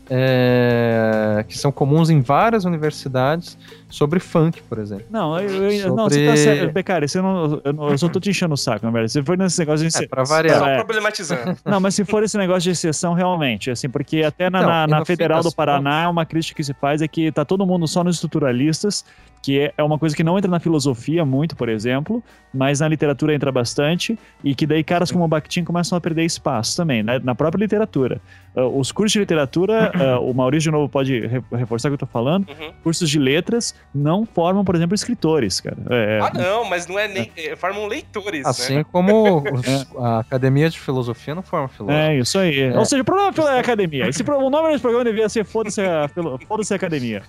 é, que são comuns em várias universidades sobre funk, por exemplo. Não, eu, eu sobre... não, você tá certo. Becari, você não, eu, não, eu só tô te enchendo o saco, na verdade. Se for nesse negócio de. É, pra variar. Só problematizando. Não, mas se for esse negócio de exceção, realmente, assim, porque até na, na, na Federal do Paraná, uma crítica que se faz é que tá todo mundo só nos estruturalistas que é, é uma coisa que não entra na filosofia muito, por exemplo, mas na literatura entra bastante, e que daí caras como o Bakhtin começam a perder espaço também, né? na própria literatura. Uh, os cursos de literatura, uh, o Maurício de novo pode reforçar o que eu tô falando, uhum. cursos de letras não formam, por exemplo, escritores, cara. É, ah, não, mas não é nem. É, formam leitores. Assim né? como os, é. a academia de filosofia não forma filósofo. É, isso aí. É. Ou seja, o problema é a academia. Esse, o nome desse programa devia ser Foda-se a, Foda a Academia.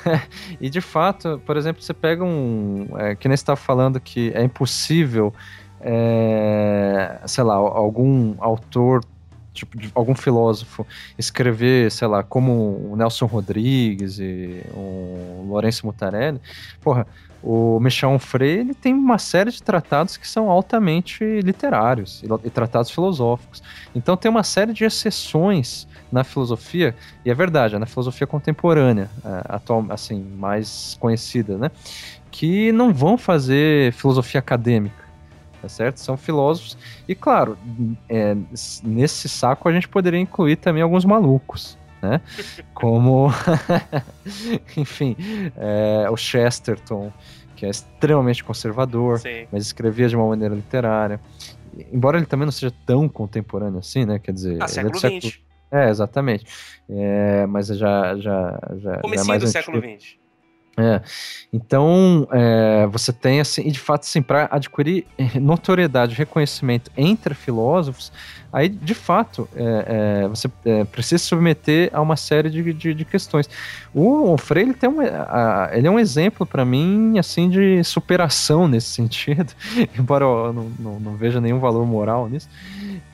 e de fato, por exemplo, você pega um. É, que nem você estava falando que é impossível, é, sei lá, algum autor tipo, de algum filósofo escrever, sei lá, como o Nelson Rodrigues e o Lourenço Mutarelli, porra, o Michel Onfray, ele tem uma série de tratados que são altamente literários e, tratados filosóficos. Então tem uma série de exceções na filosofia, e é verdade, é na filosofia contemporânea, é, atual, assim, mais conhecida, né? Que não vão fazer filosofia acadêmica, tá certo? São filósofos, e claro, é, nesse saco a gente poderia incluir também alguns malucos, né? Como, enfim, é, o Chesterton, que é extremamente conservador, Sim. mas escrevia de uma maneira literária. Embora ele também não seja tão contemporâneo assim, né? Quer dizer, ah, século é século, é, exatamente. É, mas já, já, já, Comecinho é do século XX. É. Então, é, você tem, assim, e de fato, assim, para adquirir notoriedade, reconhecimento entre filósofos, aí, de fato, é, é, você é, precisa se submeter a uma série de, de, de questões. O, o Freire, tem um, a, ele é um exemplo, para mim, assim, de superação nesse sentido, embora eu não, não, não veja nenhum valor moral nisso,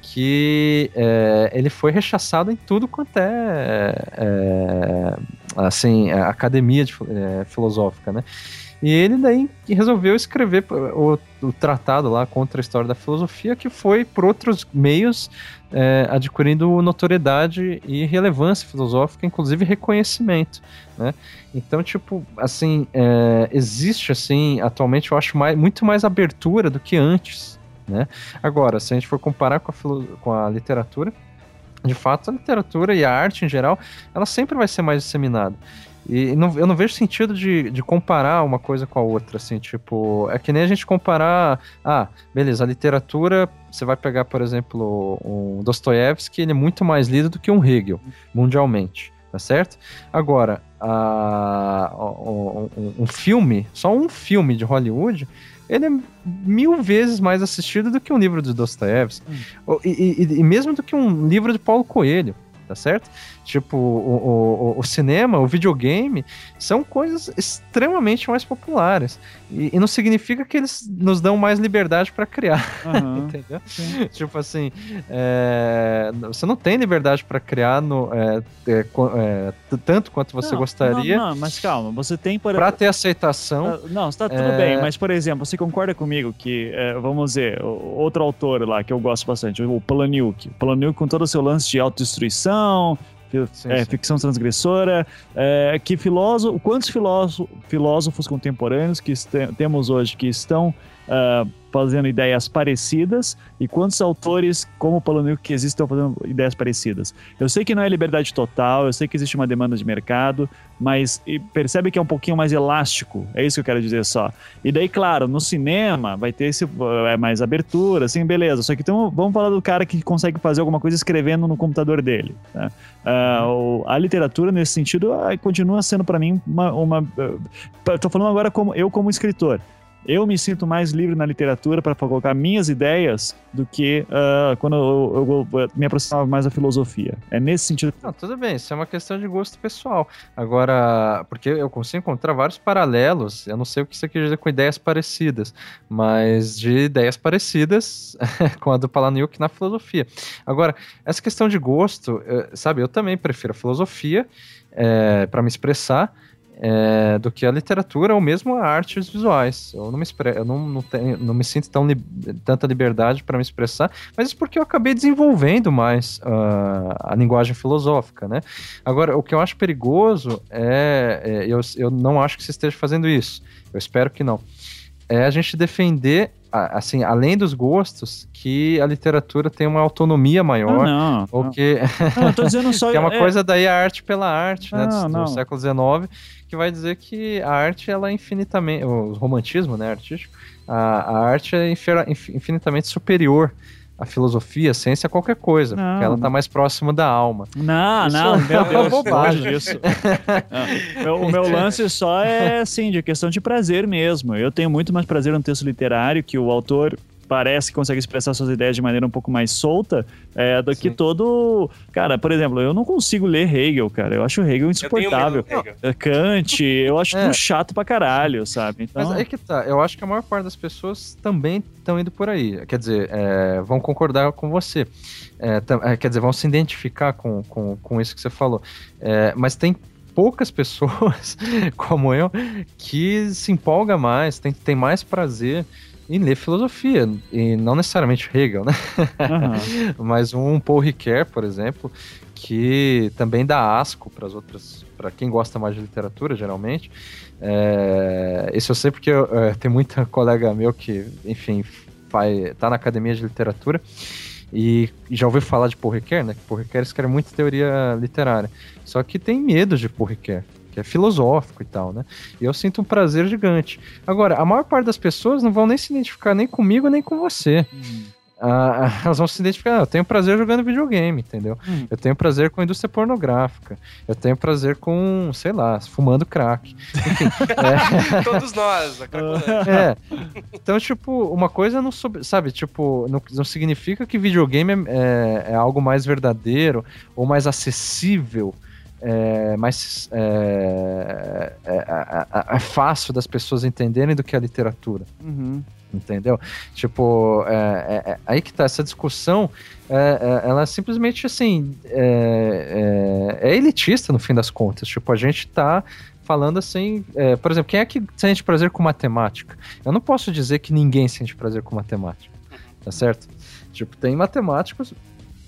que é, ele foi rechaçado em tudo quanto é assim, academia de, é, filosófica, né? E ele daí resolveu escrever o, o, tratado lá contra a história da filosofia, que foi por outros meios é, adquirindo notoriedade e relevância filosófica, inclusive reconhecimento, né? Então, tipo, assim, é, existe, assim, atualmente, eu acho mais, muito mais abertura do que antes, né? Agora, se a gente for comparar com a, com a literatura, de fato, a literatura e a arte em geral, ela sempre vai ser mais disseminada. E não, eu não vejo sentido de, de comparar uma coisa com a outra, assim, tipo, é que nem a gente comparar, ah, beleza, a literatura, você vai pegar, por exemplo, um Dostoiévski, ele é muito mais lido do que um Hegel, mundialmente, tá certo? Agora, a, um, um filme, só um filme de Hollywood, ele é mil vezes mais assistido do que um livro de Dostoiévski, hum. e, e, e mesmo do que um livro de Paulo Coelho, tá certo? Tipo, o, o, o, cinema, o videogame, são coisas extremamente mais populares. E, e não significa que eles nos dão mais liberdade para criar, uhum, entendeu? Sim. Tipo assim, é, você não tem liberdade para criar no, é, é, é, tanto quanto você não, gostaria. Não, não, mas calma, você tem por Para ter aceitação. Uh, não, está tudo é, bem, mas por exemplo, você concorda comigo que, é, vamos dizer, outro autor lá que eu gosto bastante, o Palahniuk. O Palahniuk com todo o seu lance de autodestruição, sim, é, sim. ficção transgressora, é, que filósofo, quantos filósofos, filósofos contemporâneos que temos hoje que estão uh, fazendo ideias parecidas e quantos autores como o que existem estão fazendo ideias parecidas. Eu sei que não é liberdade total, eu sei que existe uma demanda de mercado, mas percebe que é um pouquinho mais elástico, é isso que eu quero dizer só. E daí, claro, no cinema vai ter esse, é mais abertura, assim, beleza. Só que então vamos falar do cara que consegue fazer alguma coisa escrevendo no computador dele. Uh, a literatura, nesse sentido, uh, continua sendo para mim uma... uma tô falando agora como eu como escritor eu me sinto mais livre na literatura para colocar minhas ideias do que uh, quando eu, eu, eu, me aproximava mais da filosofia. É nesse sentido. Não, tudo bem, isso é uma questão de gosto pessoal. Agora, porque eu consigo encontrar vários paralelos, eu não sei o que você quer dizer com ideias parecidas, mas de ideias parecidas com a do Palahniuk na filosofia. Agora, essa questão de gosto, eh, sabe, eu também prefiro a filosofia é, eh, para me expressar é, do que a literatura ou mesmo a artes visuais. Eu não me, eu não, não, tenho, não me sinto tão li tanta liberdade para me expressar, mas isso porque eu acabei desenvolvendo mais uh, a linguagem filosófica, né? Agora, o que eu acho perigoso é, é eu, eu não acho que você esteja fazendo isso. Eu espero que não. É a gente defender assim, além dos gostos, que a literatura tem uma autonomia maior. Não, não, ou não. que. Não, tô dizendo só. que é uma é... coisa daí a arte pela arte, né? Do, do século XIX que vai dizer que a arte ela é infinitamente, o romantismo, né, artístico, a, a arte é infinitamente superior à filosofia, à ciência, a qualquer coisa, não, porque ela está mais próxima da alma. Não, isso não, é meu Deus, bobagem isso. o meu lance só é assim, de questão de prazer mesmo. Eu tenho muito mais prazer no texto literário que o autor parece que consegue expressar suas ideias de maneira um pouco mais solta é, do Sim. que todo. Cara, por exemplo, eu não consigo ler Hegel, cara. Eu acho Hegel insuportável. Hegel. É, Kant, eu acho é. chato pra caralho, sabe? Então... Mas aí que tá. Eu acho que a maior parte das pessoas também estão indo por aí. Quer dizer, é, vão concordar com você. É, é, quer dizer, vão se identificar com, com, com isso que você falou. mas tem poucas pessoas como eu que se empolga mais, tem, tem mais prazer em ler filosofia, e não necessariamente Hegel, né? Uhum. Mas um Paul Ricoeur, por exemplo, que também dá asco para as outras, para quem gosta mais de literatura, geralmente. É, isso eu sei porque eu, é, tem muita colega meu que, enfim, tá na academia de literatura e já ouviu falar de Paul Ricoeur, né? Que Paul Ricoeur escreve muita teoria literária. Só que tem medo de Paul Ricoeur que é filosófico e tal, né? E eu sinto um prazer gigante. Agora, a maior parte das pessoas não vão nem se identificar nem comigo nem com você. Uhum. Ah, elas vão se identificar. Eu tenho prazer jogando videogame, entendeu? Hum. Eu tenho prazer com a indústria pornográfica. Eu tenho prazer com, sei lá, fumando crack. Enfim, é... Todos nós. É. Então, tipo, uma coisa não sabe, tipo, não, não significa que videogame é, é, é algo mais verdadeiro ou mais acessível é, mais é, é, é, é, fácil das pessoas entenderem do que a literatura. Uhum. Entendeu? Tipo, é, é, é, aí que tá, essa discussão, é, é ela simplesmente, assim, é, é, elitista no fim das contas. Tipo, a gente tá falando assim, por exemplo, quem é que sente prazer com matemática? Eu não posso dizer que ninguém sente prazer com matemática, tá certo? Tipo, tem matemáticos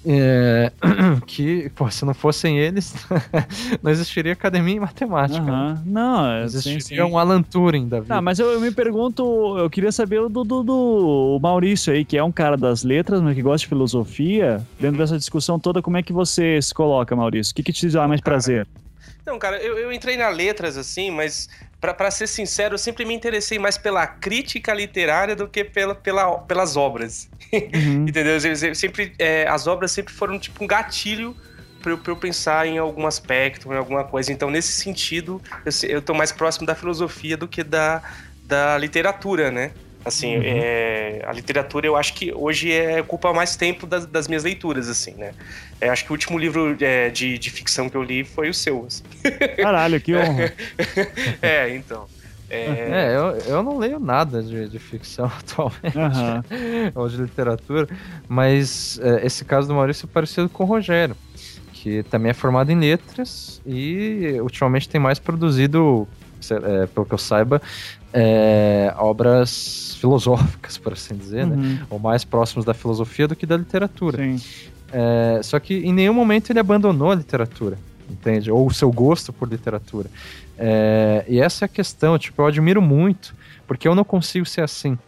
é, que, pô, se não fossem eles, não existiria academia em matemática. Uhum. Não, é, existiria sim, sim. um Alan Turing da vida. Ah, mas eu, eu, me pergunto, eu queria saber do, do, do Maurício aí, que é um cara das letras, mas que gosta de filosofia. Dentro dessa discussão toda, como é que você se coloca, Maurício? O que, que te dá mais prazer? Não, cara, eu, eu entrei na letras, assim, mas para ser sincero, eu sempre me interessei mais pela crítica literária do que pela, pela, pelas obras. Uhum. Entendeu? Eu, sempre, é, as obras sempre foram tipo um gatilho para eu, eu, pensar em algum aspecto, em alguma coisa. Então, nesse sentido, eu, tô mais próximo da filosofia do que da, da literatura, né? Assim, uhum. é, a literatura eu acho que hoje é, ocupa mais tempo das, das minhas leituras, assim, né? É, acho que o último livro é, de, de ficção que eu li foi o seu. Assim. Caralho, que honra. é, então. É, é eu, eu não leio nada de, de ficção atualmente, uhum. ou de literatura, mas é, esse caso do Maurício é parecido com o Rogério, que também é formado em letras e ultimamente tem mais produzido, é, pelo que eu saiba, é, obras filosóficas, por assim dizer, né? uhum. né? Ou mais próximos da filosofia do que da literatura. É, só que em nenhum momento ele abandonou a literatura, entende? Ou o seu gosto por literatura. É, e essa é a questão, tipo, eu admiro muito, porque eu não consigo ser assim.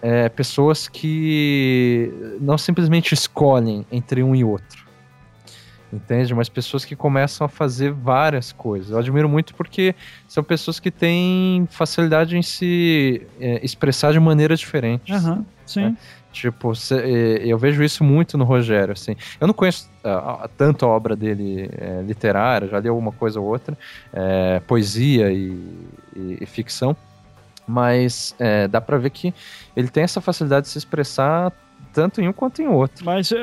É, pessoas que não simplesmente escolhem entre um e outro entende? Mas pessoas que começam a fazer várias coisas. Eu admiro muito porque são pessoas que têm facilidade em se é, expressar de maneira diferente. Uhum, sim. Né? Tipo, é, eu vejo isso muito no Rogério, assim. Eu não conheço uh, tanto a obra dele é, literária, já li alguma coisa ou outra, é, poesia e, e, e, ficção, mas é, dá para ver que ele tem essa facilidade de se expressar tanto em um quanto em outro. Mas uh,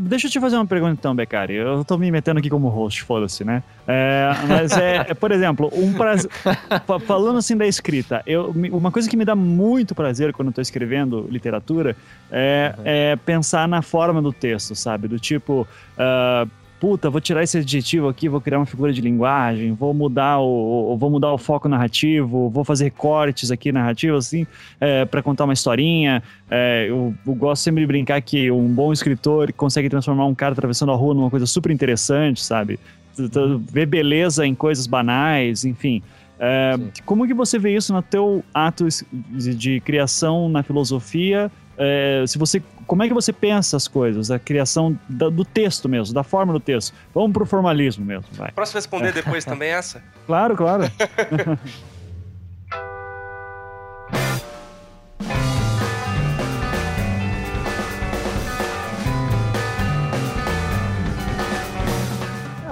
deixa eu te fazer uma pergunta então, Becari. Eu tô me metendo aqui como host, foda-se, né? É, mas é, é, por exemplo, um prazer. falando assim da escrita, eu, uma coisa que me dá muito prazer quando eu tô escrevendo literatura é, uhum. é pensar na forma do texto, sabe? Do tipo. Uh, puta, vou tirar esse adjetivo aqui, vou criar uma figura de linguagem, vou mudar o, vou mudar o foco narrativo, vou fazer cortes aqui narrativos, assim, é, para contar uma historinha. É, eu, eu, gosto sempre de brincar que um bom escritor consegue transformar um cara atravessando a rua numa coisa super interessante, sabe? Ver beleza em coisas banais, enfim. É, como que você vê isso no teu ato de, de criação na filosofia? É, se você como é que você pensa as coisas, a criação da, do texto mesmo, da forma do texto. Vamos pro formalismo mesmo, vai. Posso responder depois também essa? Claro, claro.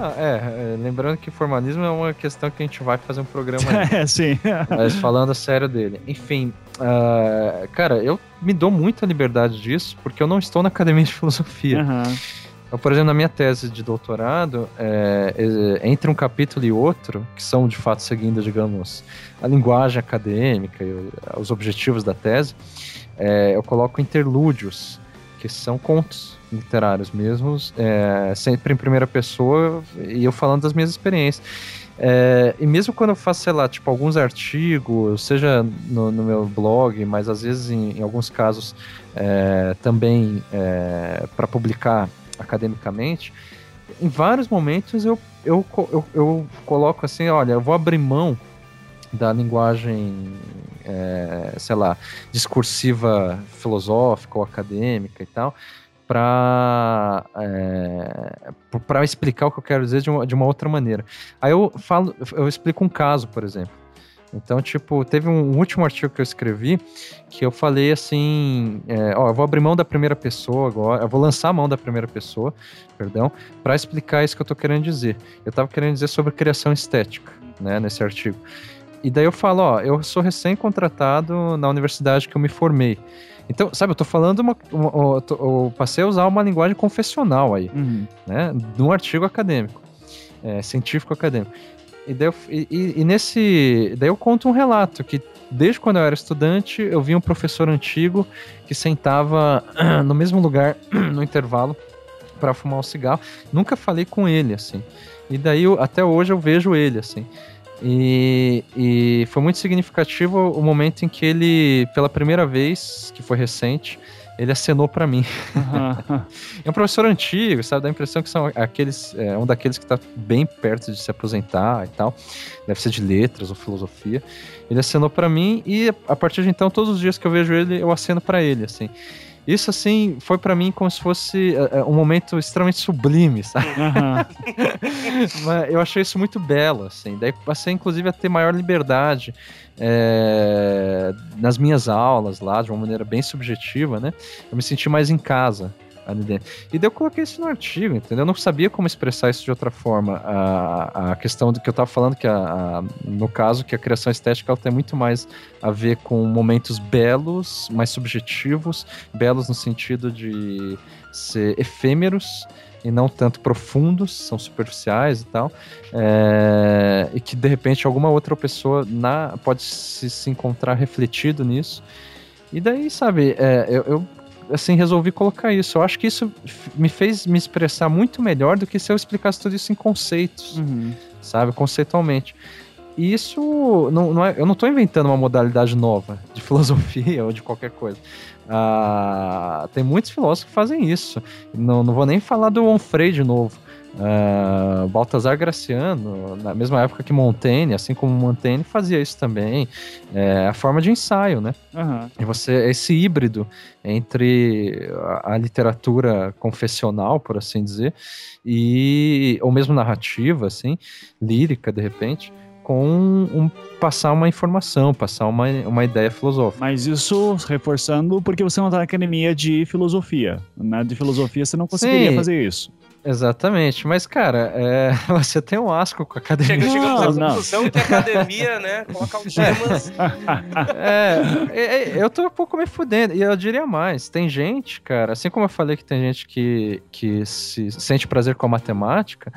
Ah, é, é, lembrando que formalismo é uma questão que a gente vai fazer um programa aí. É, sim. Mas falando sério dele. Enfim, uh, cara, eu me dou muita liberdade disso porque eu não estou na academia de filosofia. Uhum. Então, por exemplo, na minha tese de doutorado, é, é, entre um capítulo e outro, que são de fato seguindo, digamos, a linguagem acadêmica e os objetivos da tese, é, eu coloco interlúdios, que são contos literários mesmos, é, sempre em primeira pessoa e eu falando das minhas experiências. É, e mesmo quando eu faço, sei lá, tipo, alguns artigos, seja no, no meu blog, mas às vezes em, em alguns casos é, também é, para publicar academicamente, em vários momentos eu, eu, eu, eu, coloco assim, olha, eu vou abrir mão da linguagem, é, sei lá, discursiva filosófica ou acadêmica e tal, para é, explicar o que eu quero dizer de uma, de uma outra maneira. Aí eu falo, eu explico um caso, por exemplo. Então, tipo, teve um último artigo que eu escrevi que eu falei assim: é, ó, eu vou abrir mão da primeira pessoa agora, eu vou lançar a mão da primeira pessoa, perdão, para explicar isso que eu tô querendo dizer. Eu tava querendo dizer sobre criação estética, né, nesse artigo. E daí eu falo: ó, eu sou recém-contratado na universidade que eu me formei. Então, sabe, eu tô falando uma. uma tô, eu, passei a usar uma linguagem confessional aí, uhum. né? Num artigo acadêmico, é, científico acadêmico. E, daí eu, e, e, nesse. Daí eu conto um relato que desde quando eu era estudante, eu vi um professor antigo que sentava no mesmo lugar no intervalo para fumar um cigarro. Nunca falei com ele, assim. E daí eu, até hoje eu vejo ele, assim. E, e foi muito significativo o momento em que ele, pela primeira vez, que foi recente, ele acenou para mim. Uhum. é um professor antigo, sabe? Dá a impressão que são aqueles, é um daqueles que está bem perto de se aposentar e tal. Deve ser de letras ou filosofia. Ele acenou para mim e a partir de então, todos os dias que eu vejo ele, eu aceno para ele, assim. Isso, assim, foi para mim como se fosse uh, um momento extremamente sublime, sabe? Uhum. eu achei isso muito belo, assim. Daí passei, inclusive, a ter maior liberdade é, nas minhas aulas lá, de uma maneira bem subjetiva, né? Eu me senti mais em casa ali dentro. E daí eu coloquei isso no artigo, entendeu? Eu não sabia como expressar isso de outra forma. A, a questão do que eu estava falando, que a, a, no caso, que a criação estética ela tem muito mais a ver com momentos belos, mais subjetivos, belos no sentido de ser efêmeros e não tanto profundos, são superficiais e tal, é, e que de repente alguma outra pessoa na, pode se, se encontrar refletido nisso. E daí, sabe, é, eu, eu assim, resolvi colocar isso. Eu acho que isso me fez me expressar muito melhor do que se eu explicasse tudo isso em conceitos, uhum. sabe? Conceitualmente. E isso, não, não é, eu não estou inventando uma modalidade nova de filosofia ou de qualquer coisa. Ah, tem muitos filósofos que fazem isso. Não, não vou nem falar do Onfray de novo. Uh, Baltazar Graciano, na mesma época que Montaigne, assim como Montaigne, fazia isso também. É a forma de ensaio, né? Uhum. E você, esse híbrido entre a, a, literatura confessional, por assim dizer, e ou mesmo narrativa, assim, lírica, de repente, com um, passar uma informação, passar uma, uma ideia filosófica. Mas isso reforçando porque você não está na academia de filosofia. Né? De filosofia você não conseguiria Sim. fazer isso. Exatamente, mas cara, é, você tem um asco com a academia. Chega, chegamos à conclusão que a academia, né, coloca algemas. É, é, é, eu tô um pouco me fudendo, e eu diria mais, tem gente, cara, assim como eu falei que tem gente que, que se sente prazer com a matemática,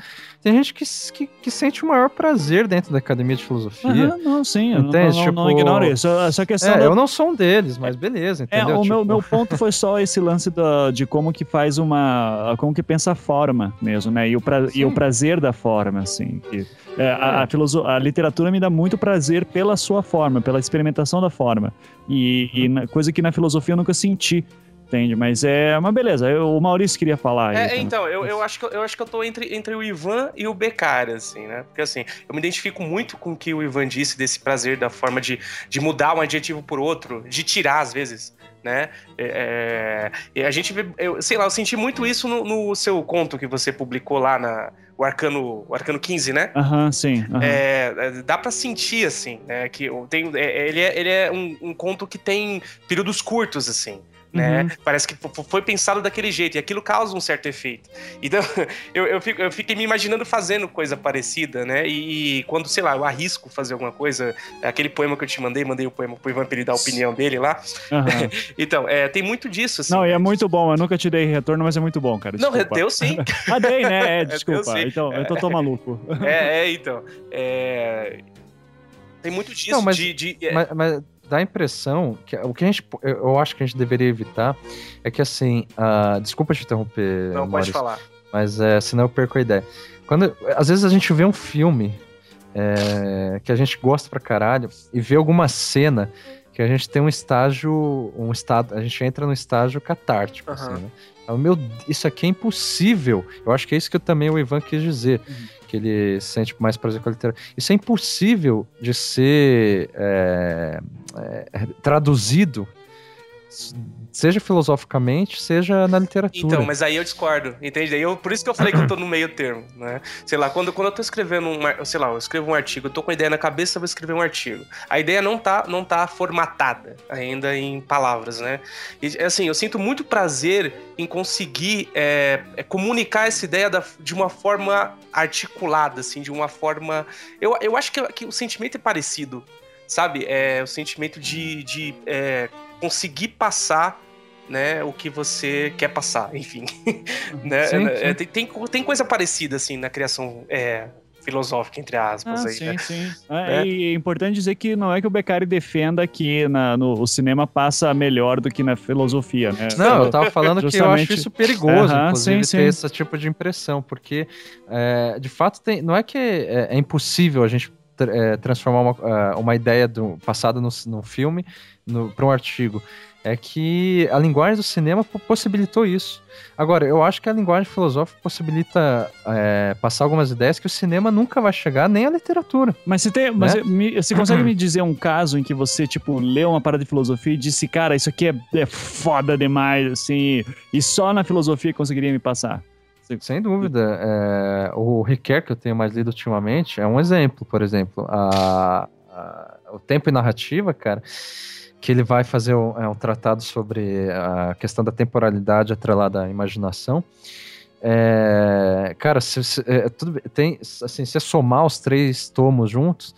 tem gente que, que, que sente o maior prazer dentro da academia de filosofia. Uhum, não, sim, eu Entende? não, tipo, não ignoro isso. Essa questão é, da... eu não sou um deles, mas beleza, é, entendeu? É, o tipo... meu, meu ponto foi só esse lance da, de como que faz uma, como que pensa a forma mesmo, né? E o, pra, e o prazer da forma, assim. Que, é, a, a, é. a literatura me dá muito prazer pela sua forma, pela experimentação da forma. E, e na, coisa que na filosofia eu nunca senti. Entende? Mas é uma beleza. Eu, o Maurício queria falar. É, aí, então, eu, eu, acho que, eu acho que eu tô entre, entre o Ivan e o Beccari, assim, né? Porque, assim, eu me identifico muito com o que o Ivan disse desse prazer da forma de, de mudar um adjetivo por outro, de tirar, às vezes, né? É, é a gente eu, sei lá, eu senti muito isso no, no, seu conto que você publicou lá na o Arcano, o Arcano 15, né? Aham, uhum, sim. Uhum. É, dá para sentir assim, né? Que tem, é, ele é, ele é um, um conto que tem períodos curtos assim né? Uhum. Parece que foi pensado daquele jeito e aquilo causa um certo efeito. Então, eu, eu, fico, eu fiquei me imaginando fazendo coisa parecida, né? E, e, quando, sei lá, eu arrisco fazer alguma coisa, aquele poema que eu te mandei, mandei o poema pro Ivan pra ele dar a opinião dele lá. Uhum. então, é, tem muito disso, assim. Não, e é muito bom. Eu nunca te dei retorno, mas é muito bom, cara. Desculpa. Não, deu sim. ah, dei, né? É, desculpa. então, eu tô, tô maluco. É, é então. É... Tem muito disso Não, mas, de. de é... mas, mas dá a impressão que o que a gente, eu acho que a gente deveria evitar é que assim, uh, desculpa te interromper, não Maurício, pode falar, mas é, senão eu perco a ideia. Quando às vezes a gente vê um filme é, que a gente gosta pra caralho e vê alguma cena que a gente tem um estágio, um estado, a gente entra no estágio catártico, uhum. assim, né? Meu, isso aqui é impossível. Eu acho que é isso que também o Ivan quis dizer. Uhum que ele sente mais prazer com a literatura. Isso é impossível de ser é, é, traduzido Seja filosoficamente, seja na literatura. Então, mas aí eu discordo, entende? Aí eu, por isso que eu falei que eu tô no meio termo, né? Sei lá, quando, quando eu tô escrevendo um, sei lá, eu escrevo um artigo, eu tô com a ideia na cabeça, eu vou escrever um artigo. A ideia não tá, não tá formatada ainda em palavras, né? E, assim, eu sinto muito prazer em conseguir é, é, comunicar essa ideia da, de uma forma articulada, assim, de uma forma... Eu, eu acho que, que o sentimento é parecido, sabe? É o sentimento de, de é, conseguir passar né, o que você quer passar, enfim. né? Sim, sim. É, tem, tem, tem, coisa parecida, assim, na criação é, filosófica, entre aspas. Ah, aí, sim, né? sim. É, é. E é importante dizer que não é que o Beccari defenda que na, no, o cinema passa melhor do que na filosofia, né? Não, eu tava falando Justamente... que eu acho isso perigoso, uh -huh, inclusive, sim, ter sim. esse tipo de impressão, porque é, de fato tem, não é que é, é impossível a gente é, transformar uma, uma ideia do, passada no, no filme para um artigo é que a linguagem do cinema possibilitou isso. Agora, eu acho que a linguagem filosófica possibilita é, passar algumas ideias que o cinema nunca vai chegar, nem a literatura. Mas você tem. Né? Mas você consegue me dizer um caso em que você, tipo, leu uma parada de filosofia e disse, cara, isso aqui é, é foda demais, assim, e só na filosofia conseguiria me passar? Sem dúvida. É, o Riquet, que eu tenho mais lido ultimamente, é um exemplo, por exemplo. A, a, o tempo e narrativa, cara que ele vai fazer um, é, um tratado sobre a questão da temporalidade atrelada à imaginação. É, cara, se, se, é, tudo, tem, assim, se somar os três tomos juntos,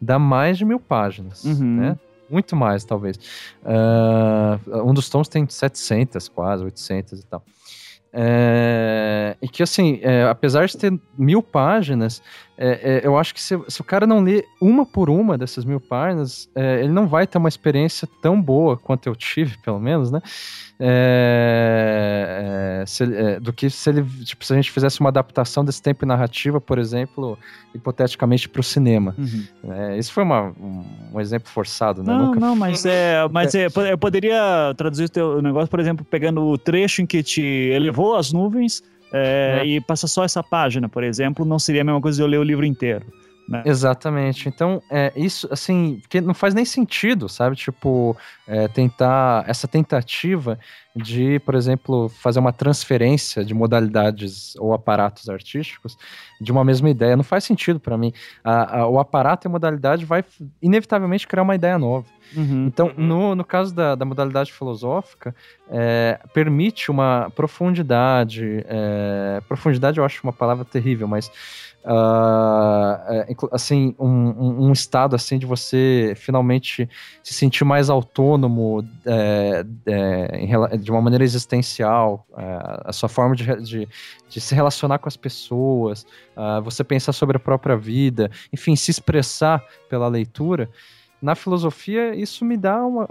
dá mais de mil páginas, uhum. né? Muito mais, talvez. Uh, um dos tomos tem 700, quase, 800 e tal. É, e que, assim, é, apesar de ter mil páginas, é, é eu acho que se, se, o cara não ler uma por uma dessas mil páginas, é, ele não vai ter uma experiência tão boa quanto eu tive, pelo menos, né? É, é, se, é, do que se ele tipo, se a gente fizesse uma adaptação desse tempo e narrativa, por exemplo, hipoteticamente para o cinema. Uhum. Isso foi uma, um, um, exemplo forçado, né? Não, Nunca... não, mas é, mas é, eu poderia traduzir o teu negócio, por exemplo, pegando o trecho em que te elevou as nuvens é, é. e passa só essa página, por exemplo, não seria a mesma coisa de eu ler o livro inteiro. Né? Exatamente. Então, é, isso, assim, porque não faz nem sentido, sabe? Tipo, é, tentar, essa tentativa de, por exemplo, fazer uma transferência de modalidades ou aparatos artísticos de uma mesma ideia. Não faz sentido para mim. A, a, o aparato e a modalidade vai inevitavelmente criar uma ideia nova. Uhum, então. No, no caso da, da modalidade filosófica, é, permite uma profundidade. É, profundidade eu acho uma palavra terrível, mas uh, assim um, um, estado assim de você finalmente se sentir mais autônomo é, é, de uma maneira existencial é, a sua forma de, de, de, se relacionar com as pessoas uh, você pensar sobre a própria vida enfim se expressar pela leitura na filosofia isso me dá uma,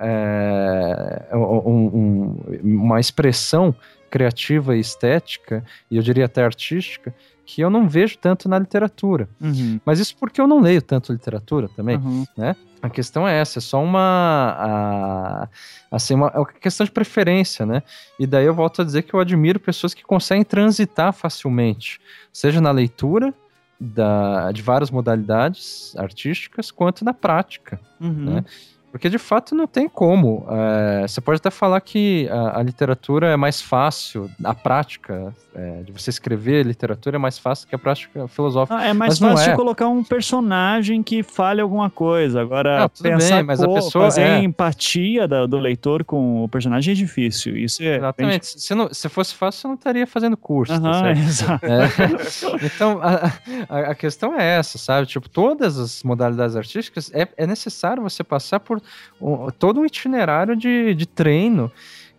é, é, um, um, uma expressão criativa e estética, e eu diria até artística, que eu não vejo tanto na literatura. Uhum. Mas isso porque eu não leio tanto literatura também, uhum. né? A questão é essa, é só uma, a, assim, uma, é uma questão de preferência, né? E daí eu volto a dizer que eu admiro pessoas que conseguem transitar facilmente, seja na leitura da, de várias modalidades artísticas, quanto na prática, uhum. né? Porque de fato não tem como. É, você pode até falar que a, a, literatura é mais fácil, a prática é, de você escrever literatura é mais fácil que a prática filosófica. Ah, é mais fácil é. colocar um personagem que fale alguma coisa. Agora, não, pensar bem, mas a pessoa fazer é... empatia da, do leitor com o personagem é difícil. Isso é Exatamente. Se, não, se fosse fácil, você não estaria fazendo curso. Uhum, tá exato. É. então, a, a, a, questão é essa, sabe? Tipo, todas as modalidades artísticas é, é necessário você passar por um, todo um itinerário de, de treino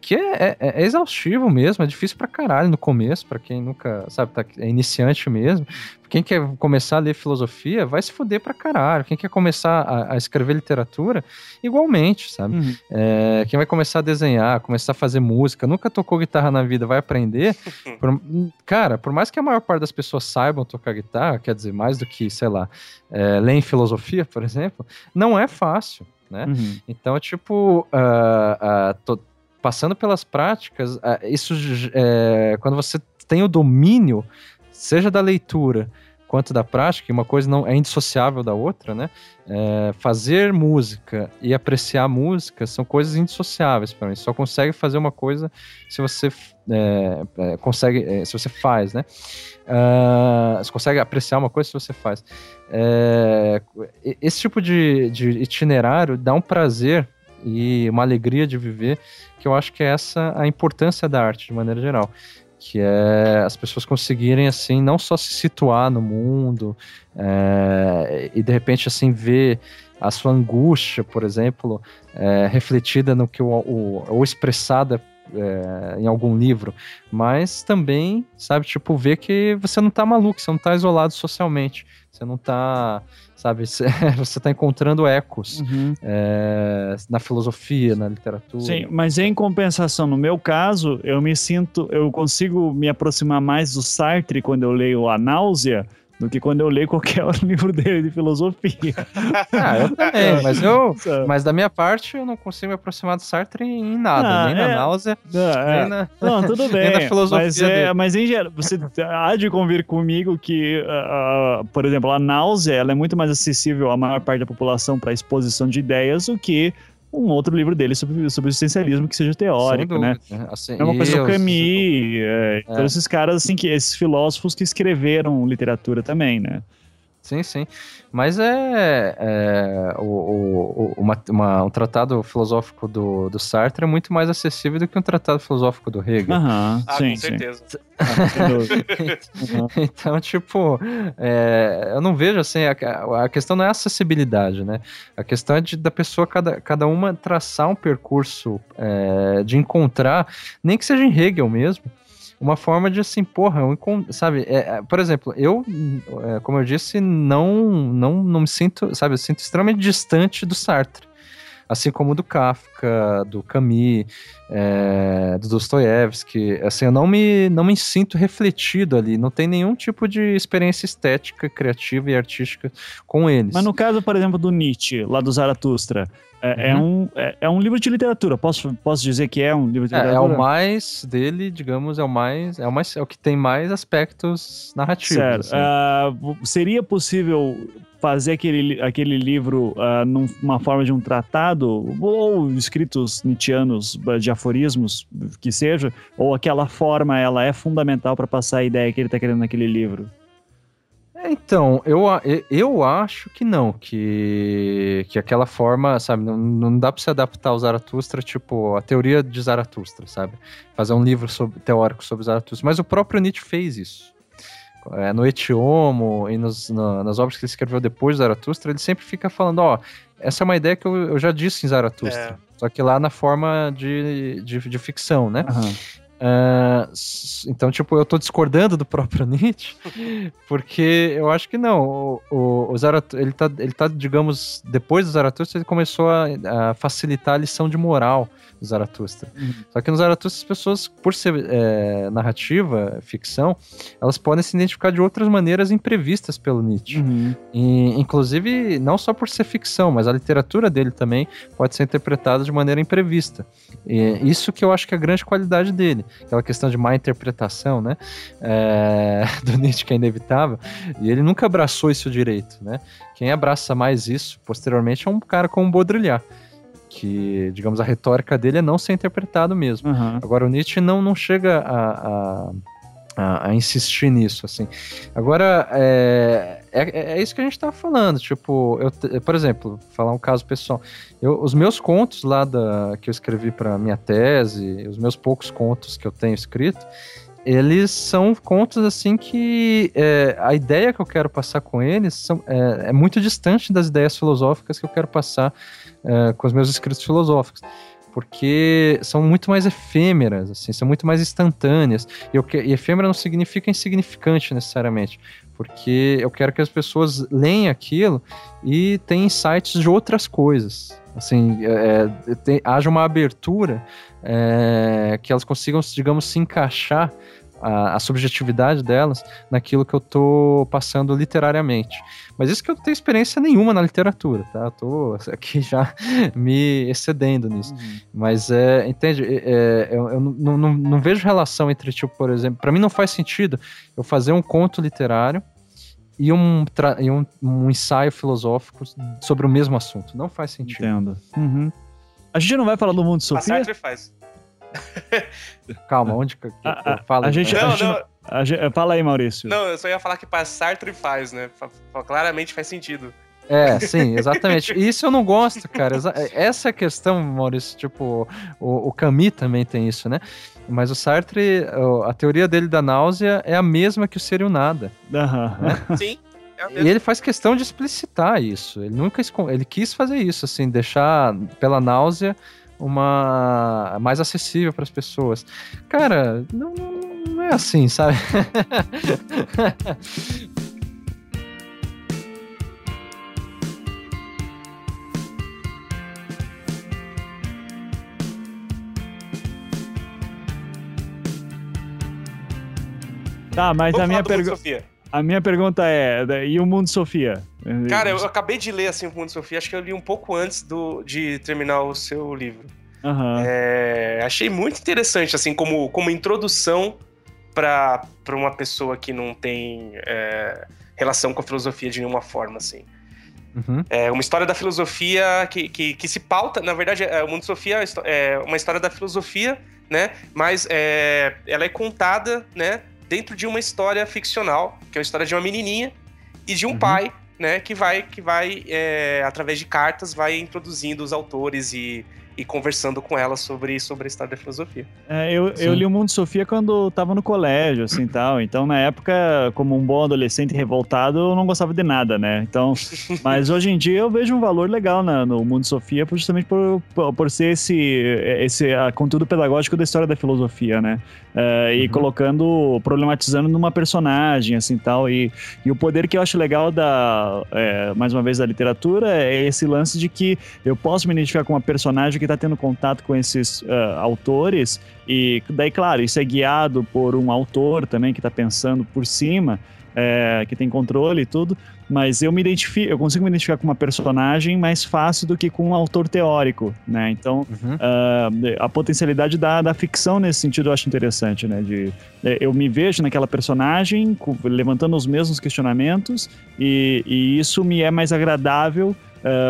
que é, é, é, exaustivo mesmo, é difícil pra caralho no começo, para quem nunca, sabe, tá, é iniciante mesmo. Quem quer começar a ler filosofia, vai se fuder pra caralho. Quem quer começar a, a escrever literatura, igualmente, sabe? Uhum. É, quem vai começar a desenhar, começar a fazer música, nunca tocou guitarra na vida, vai aprender. por, cara, por mais que a maior parte das pessoas saibam tocar guitarra, quer dizer, mais do que, sei lá, é, ler filosofia, por exemplo, não é fácil né? Uhum. Então, tipo, uh, uh, passando pelas práticas, uh, isso é, quando você tem o domínio, seja da leitura quanto da prática, uma coisa não é indissociável da outra, né? É, fazer música e apreciar música são coisas indissociáveis para mim. Só consegue fazer uma coisa se você é, é, consegue, é, se você faz, né? Uh, você consegue apreciar uma coisa se você faz. É, esse tipo de, de itinerário dá um prazer e uma alegria de viver, que eu acho que é essa a importância da arte de maneira geral que é as pessoas conseguirem assim não só se situar no mundo é, e de repente assim ver a sua angústia, por exemplo, é, refletida no que o, o, ou expressada é, em algum livro, mas também, sabe, tipo, ver que você não tá maluco, você não tá isolado socialmente, você não tá, sabe, você tá encontrando ecos uhum. é, na filosofia, na literatura. Sim, mas em compensação, no meu caso, eu me sinto, eu consigo me aproximar mais do Sartre quando eu leio A Náusea, do que quando eu leio qualquer livro dele de filosofia. ah, eu também, mas eu, mas da minha parte eu não consigo me aproximar do Sartre em nada, ah, nem é, na náusea, ah, nem é. na, não, tudo bem, nem na filosofia mas, é, mas em geral, você há de convir comigo que, uh, uh, por exemplo, a náusea ela é muito mais acessível à maior parte da população para exposição de ideias do que um outro livro dele sobre, sobre existencialismo que seja teórico, né? Assim, é uma coisa do Camus, é, é. todos esses caras, assim, que, esses filósofos que escreveram literatura também, né? Sim, sim. Mas é, é o, o, uma, uma, um tratado filosófico do, do Sartre é muito mais acessível do que um tratado filosófico do Hegel. Uhum, ah, sim, com certeza. então, tipo, é, eu não vejo assim, a, a, questão não é acessibilidade, né? A questão é de, da pessoa, cada, cada uma, traçar um percurso é, de encontrar, nem que seja em Hegel mesmo, uma forma de assim, porra, sabe, é, é, por exemplo, eu, é, como eu disse, não, não, não me sinto, sabe, eu sinto extremamente distante do Sartre. Assim como do Kafka, do Camus, é, do Dostoiévski, assim, eu não me, não me sinto refletido ali, não tem nenhum tipo de experiência estética, criativa e artística com eles. Mas no caso, por exemplo, do Nietzsche, lá do Zaratustra, é, é, uhum. é, um, é, é, um livro de literatura. Posso, posso dizer que é um livro de literatura? É, é o mais dele, digamos, é o mais. É o, mais, é o que tem mais aspectos narrativos. Certo. Assim. Uh, seria possível fazer aquele, aquele livro uh, numa forma de um tratado, ou escritos nietzschianos de aforismos, que seja, ou aquela forma ela é fundamental para passar a ideia que ele está querendo naquele livro? Então, eu, eu acho que não, que, que aquela forma, sabe, não, não dá pra se adaptar ao Zaratustra, tipo, a teoria de Zaratustra, sabe? Fazer um livro sobre, teórico sobre Zaratustra. Mas o próprio Nietzsche fez isso. É, no Etiomo e nos, no, nas obras que ele escreveu depois de Zaratustra, ele sempre fica falando, ó, essa é uma ideia que eu, eu já disse em Zaratustra. É. Só que lá na forma de, de, de ficção, né? Uhum. Uh, então, tipo, eu tô discordando do próprio Nietzsche, porque eu acho que não. O, o, o ele, tá, ele tá, digamos, depois do Zaratustra, ele começou a, a facilitar a lição de moral do Zaratustra. Uhum. Só que no Zaratustra, as pessoas, por ser é, narrativa, ficção, elas podem se identificar de outras maneiras imprevistas pelo Nietzsche. Uhum. E, inclusive, não só por ser ficção, mas a literatura dele também pode ser interpretada de maneira imprevista. E isso que eu acho que é a grande qualidade dele aquela questão de má interpretação, né, é, do Nietzsche que é inevitável, e ele nunca abraçou isso direito, né? Quem abraça mais isso, posteriormente, é um cara como Baudrillard, que, digamos, a retórica dele é não ser interpretado mesmo. Uhum. Agora, o Nietzsche não, não chega a, a a, a, insistir nisso, assim. Agora, é, é, é isso que a gente estava falando, tipo, eu, por exemplo, falar um caso pessoal, eu, os meus contos lá da, que eu escrevi para minha tese, os meus poucos contos que eu tenho escrito, eles são contos assim que é, a ideia que eu quero passar com eles são, é, é, muito distante das ideias filosóficas que eu quero passar é, com os meus escritos filosóficos porque são muito mais efêmeras, assim, são muito mais instantâneas. E, eu, e efêmera não significa insignificante necessariamente, porque eu quero que as pessoas leem aquilo e tenham insights de outras coisas. Assim, é, é tem, haja uma abertura é, que elas consigam, digamos, se encaixar a, a, subjetividade delas naquilo que eu tô passando literariamente. Mas isso que eu não tenho experiência nenhuma na literatura, tá? Eu tô aqui já me excedendo nisso. Uhum. Mas, é, entende? É, é eu, eu não, não, não, vejo relação entre, tipo, por exemplo, para mim não faz sentido eu fazer um conto literário e um, e um, um ensaio filosófico sobre o mesmo assunto. Não faz sentido. Entendo. Uhum. A gente não vai falar do mundo de Sofia? A Sartre faz. Calma, onde que, que a, eu falo? A gente, não, a gente, não. A gente, fala aí, Maurício. Não, eu só ia falar que para Sartre faz, né? Claramente faz sentido. É, sim, exatamente. Isso eu não gosto, cara. Essa é a questão, Maurício. Tipo, o, o Camus também tem isso, né? Mas o Sartre, a teoria dele da náusea é a mesma que o ser e o nada. Uhum. Né? Sim. É e ele faz questão de explicitar isso. Ele nunca ele quis fazer isso, assim, deixar pela náusea uma mais acessível para as pessoas. Cara, não, não é assim, sabe? Tá, mas a minha pergunta. A minha pergunta é: e o Mundo Sofia? Cara, eu acabei de ler assim, o Mundo Sofia, acho que eu li um pouco antes do, de terminar o seu livro. Uhum. É, achei muito interessante, assim, como, como introdução para uma pessoa que não tem é, relação com a filosofia de nenhuma forma, assim. Uhum. É uma história da filosofia que, que, que, se pauta, na verdade, é, o Mundo Sofia é uma história da filosofia, né? Mas é, ela é contada, né? dentro de uma história ficcional, que é a história de uma menininha e de um uhum. pai, né, que vai, que vai é, através de cartas, vai introduzindo os autores e e conversando com ela sobre, sobre a história da filosofia. É, eu, eu li o Mundo Sofia quando estava no colégio, assim, tal. Então, na época, como um bom adolescente revoltado, eu não gostava de nada, né? Então, mas hoje em dia eu vejo um valor legal na, no Mundo Sofia, justamente por, por, por ser esse, esse a, conteúdo pedagógico da história da filosofia, né? É, e uhum. colocando, problematizando numa personagem, assim, tal. E, e o poder que eu acho legal da, é, mais uma vez, da literatura é esse lance de que eu posso me identificar com uma personagem que está tendo contato com esses uh, autores, e daí, claro, isso é guiado por um autor também que está pensando por cima, é, que tem controle e tudo, mas eu me identifico, eu consigo me identificar com uma personagem mais fácil do que com um autor teórico, né? Então, uhum. uh, a potencialidade da, da ficção nesse sentido eu acho interessante, né? De, eu me vejo naquela personagem levantando os mesmos questionamentos e, e isso me é mais agradável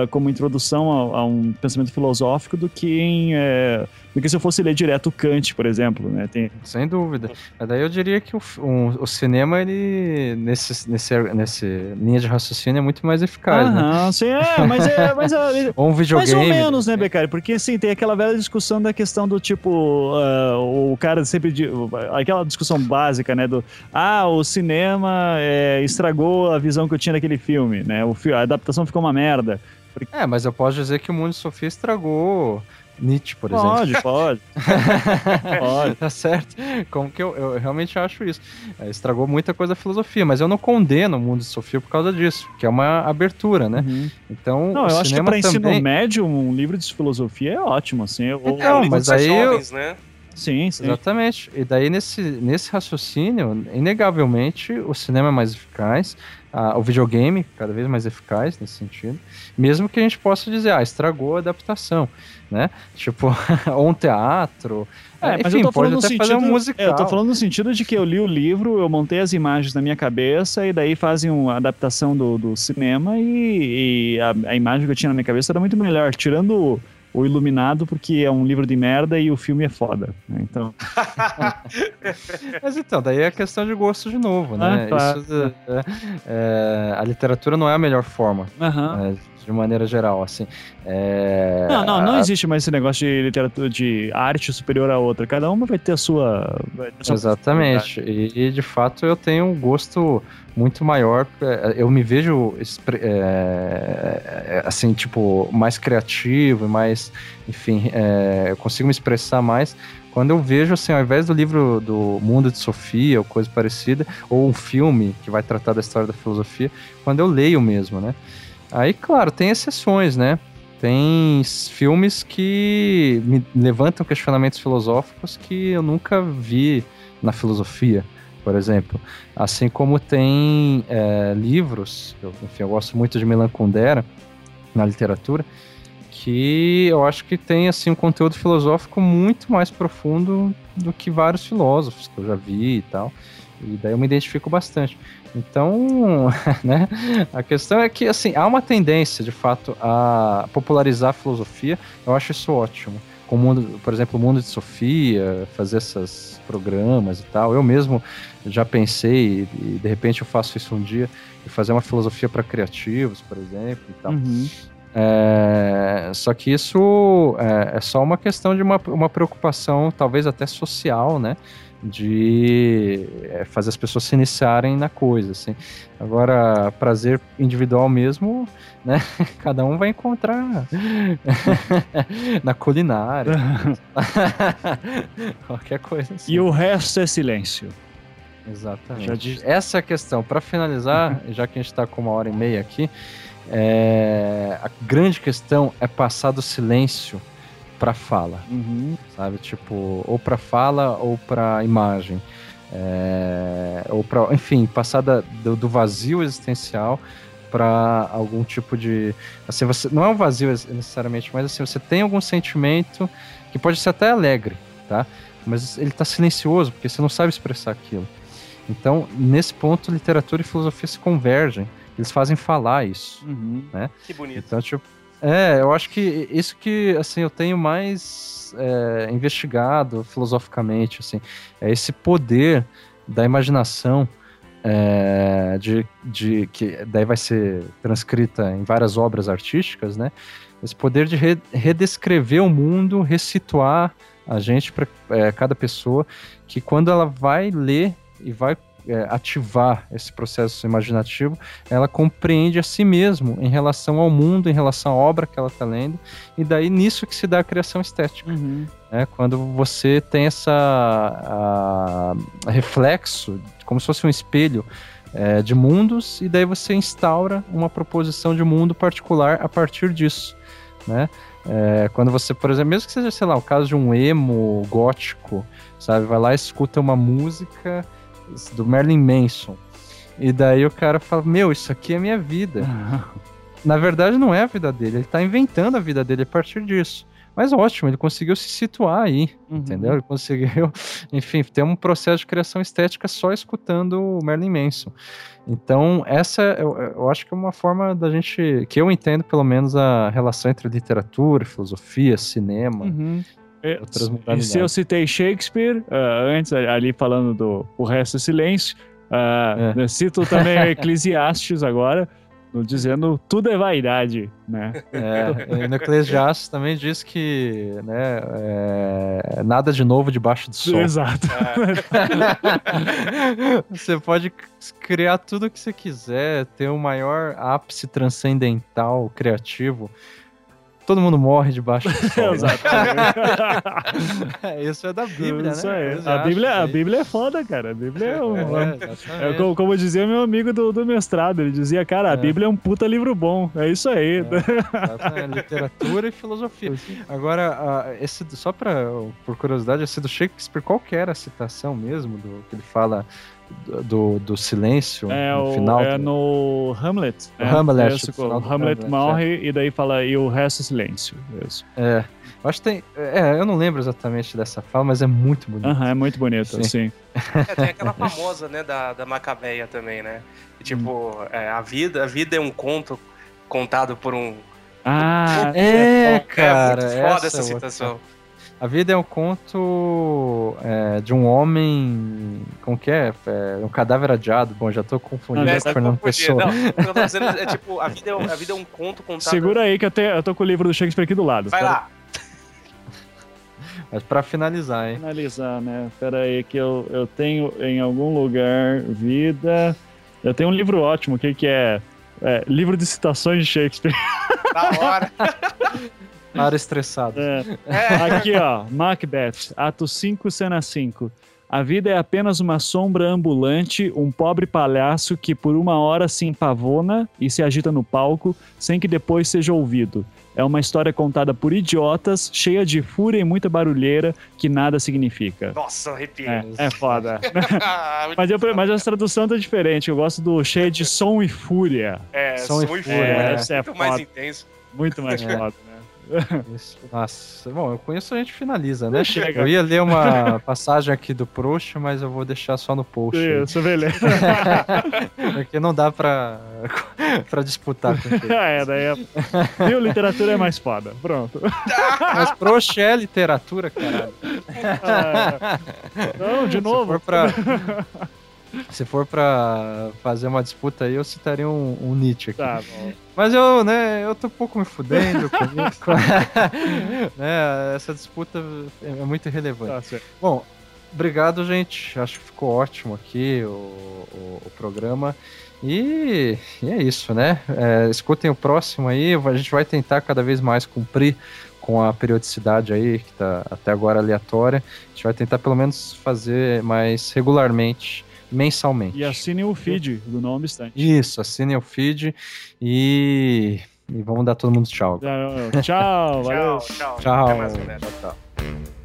como introdução a, a, um pensamento filosófico do que em uh, do que se eu fosse ler direto Kant, por exemplo, né? Tem... Sem dúvida. Mas daí eu diria que o, o, o, cinema, ele, nesse, nesse, nesse linha de raciocínio, é muito mais eficaz, né? Aham, né? sim, é, mas é... Mas, é, Ou um videogame. Mais ou menos, né, Becari? Porque, assim, tem aquela velha discussão da questão do tipo, uh, o cara sempre... Aquela discussão básica, né, do, ah, o cinema é, estragou a visão que eu tinha daquele filme, né? O, a adaptação ficou uma merda. Porque... É, mas eu posso dizer que o Mundo de Sofia estragou Nietzsche, por pode, exemplo. Pode, pode. pode. Tá certo. Como que eu, eu realmente acho isso. É, estragou muita coisa da filosofia, mas eu não condeno o mundo de Sofia por causa disso, que é uma abertura, né? Uhum. Então, não, eu acho que para também... ensino médio, um livro de filosofia é ótimo, assim. Eu, é, um mas aí jovens, né? Sim, sim. Exatamente. E daí, nesse, nesse raciocínio, inegavelmente, o cinema é mais eficaz, a, o videogame cada vez mais eficaz nesse sentido, mesmo que a gente possa dizer, ah, estragou a adaptação, né? Tipo, ou um teatro. É, enfim, mas eu tô falando no sentido, um musical. É, eu tô falando no sentido de que eu li o livro, eu montei as imagens na minha cabeça e daí fazem uma adaptação do, do cinema e, e a, a imagem que eu tinha na minha cabeça era muito melhor, tirando o Iluminado porque é um livro de merda e o filme é foda. Né? Então. Mas então, daí é questão de gosto de novo, né? Ah, claro. Isso, é, é, a literatura não é a melhor forma. Uhum. de maneira geral, assim. É... Não, não, não existe mais esse negócio de literatura, de arte superior à outra. Cada uma vai ter a sua. Ter a sua Exatamente. E, e, de fato eu tenho um gosto muito maior. É, eu me vejo é, assim, tipo, mais criativo mais, enfim, é, eu consigo me expressar mais quando eu vejo, assim, ao invés do livro do Mundo de Sofia ou coisa parecida, ou um filme que vai tratar da história da filosofia, quando eu leio mesmo, né? Aí, claro, tem exceções, né? Tem filmes que me levantam questionamentos filosóficos que eu nunca vi na filosofia por exemplo. Assim como tem é, livros, eu, enfim, eu gosto muito de Milan Kundera na literatura, que eu acho que tem assim um conteúdo filosófico muito mais profundo do que vários filósofos que eu já vi e tal. E daí eu me identifico bastante. Então, né, a questão é que assim, há uma tendência, de fato, a popularizar a filosofia. Eu acho isso ótimo. Com o mundo, por exemplo, o mundo de Sofia, fazer esses programas e tal. Eu mesmo já pensei, e de repente eu faço isso um dia, de fazer uma filosofia para criativos, por exemplo, e tal. Uhum. É, só que isso é, é, só uma questão de uma, uma preocupação, talvez até social, né? de é, fazer as pessoas se iniciarem na coisa, assim. Agora, prazer individual mesmo, né? Cada um vai encontrar na culinária, qualquer coisa assim. E o resto é silêncio. Exatamente. Essa é a questão. Para finalizar, já que a gente está com uma hora e meia aqui, é... a grande questão é passar do silêncio para fala, uhum. sabe? Tipo, ou para fala ou para imagem. É... ou para, enfim, passar da, do, do vazio existencial para algum tipo de, assim, você não é um vazio necessariamente, mas assim, você tem algum sentimento que pode ser até alegre, tá? Mas ele está silencioso porque você não sabe expressar aquilo. Então, nesse ponto, literatura e filosofia se convergem. Eles fazem falar isso, uhum. né? Que bonito. Então, tipo, é, eu acho que isso que, assim, eu tenho mais é, investigado filosoficamente, assim, é esse poder da imaginação é, de, de que daí vai ser transcrita em várias obras artísticas, né? Esse poder de re, redescrever o mundo, ressituar a gente para é, cada pessoa, que quando ela vai ler e vai é, ativar esse processo imaginativo, ela compreende a si mesmo em relação ao mundo, em relação à obra que ela está lendo, e daí nisso que se dá a criação estética. Uhum. É, quando você tem essa a, a reflexo, como se fosse um espelho é, de mundos, e daí você instaura uma proposição de mundo particular a partir disso. Né? É, quando você, por exemplo, mesmo que seja, sei lá, o caso de um emo gótico, sabe, vai lá e escuta uma música do Merlin Manson. E daí o cara fala: Meu, isso aqui é minha vida. Na verdade, não é a vida dele, ele tá inventando a vida dele a partir disso. Mas ótimo, ele conseguiu se situar aí, uhum. entendeu? Ele conseguiu, enfim, ter um processo de criação estética só escutando o Merlin Manson. Então, essa eu, eu, acho que é uma forma da gente, que eu entendo pelo menos a relação entre literatura, filosofia, cinema, uhum. É, e se eu citei Shakespeare, uh, antes ali falando do O Resto é Silêncio, uh, é. cito também Eclesiastes agora, dizendo tudo é vaidade, né? É, no Eclesiastes também diz que né, é, nada de novo debaixo do sol. Exato. É. você pode criar tudo o que você quiser, ter o maior ápice transcendental criativo, todo mundo morre debaixo do sol. Né? é, isso é da Bíblia, isso né? É. A, Bíblia, a Bíblia é foda, cara. A Bíblia é um. É, é como, como, dizia meu amigo do, do mestrado, ele dizia, cara, a é. Bíblia é um puta livro bom. É isso aí. É, literatura e filosofia. Agora, esse, só pra, por curiosidade, esse do Shakespeare, qual que era a citação mesmo do que ele fala? Do, do silêncio é, no o, final. É no Hamlet. É, Hamlet. Isso, o Hamlet, Hamlet morre é. e daí fala e o resto é silêncio. Isso. É. Eu acho que tem. É, eu não lembro exatamente dessa fala, mas é muito bonito. É muito bonito, sim. sim. É, tem aquela famosa, né, da, da Macabeia também, né? E, tipo, hum. é, a, vida, a vida é um conto contado por um. Ah, é, cara. É muito foda essa citação. Outra. A vida é um conto é, de um homem. Como que é? é? Um cadáver adiado. Bom, já tô confundindo com o Fernando Pessoa. Não, eu tô dizendo, é tipo, a vida é, a vida é um conto contado. Segura aí que eu, te, eu tô com o livro do Shakespeare aqui do lado. Vai lá. Mas pra finalizar, hein? Finalizar, né? Pera aí, que eu, eu tenho em algum lugar vida. Eu tenho um livro ótimo aqui que é, é Livro de Citações de Shakespeare. Da hora. Para estressado. É. Aqui, ó, Macbeth, ato 5, cena 5. A vida é apenas uma sombra ambulante, um pobre palhaço que por uma hora se empavona e se agita no palco, sem que depois seja ouvido. É uma história contada por idiotas, cheia de fúria e muita barulheira, que nada significa. Nossa, arrepio. É, é foda. mas, eu, mas a tradução tá diferente. Eu gosto do cheia de som e fúria. É, som, som e fúria. É, é, é muito mais intenso. Muito mais foda, né? Nossa, bom, eu conheço a gente finaliza, né? Chega. Eu ia ler uma passagem aqui do Proust, mas eu vou deixar só no post. Isso, beleza. Porque não dá pra, pra disputar com ele. é, daí é... Viu? Literatura é mais foda. Pronto. Mas Proust é literatura, caralho. Ah, não, de novo. Se for pra... Se for pra fazer uma disputa aí, eu citaria um, um Nietzsche aqui. Tá bom. Mas eu, né, eu tô um pouco me fudendo com isso. né, essa disputa é muito irrelevante. Tá bom, obrigado, gente. Acho que ficou ótimo aqui o, o, o programa. E, e, é isso, né? É, escutem o próximo aí. A gente vai tentar cada vez mais cumprir com a periodicidade aí, que tá até agora aleatória. A gente vai tentar pelo menos fazer mais regularmente, mensalmente. E assinem o feed do Não Obstante. Isso, assinem o feed e, e vamos dar todo mundo tchau. Tchau, tchau, valeu. Tchau, tchau. Tchau. mais, tchau, tchau.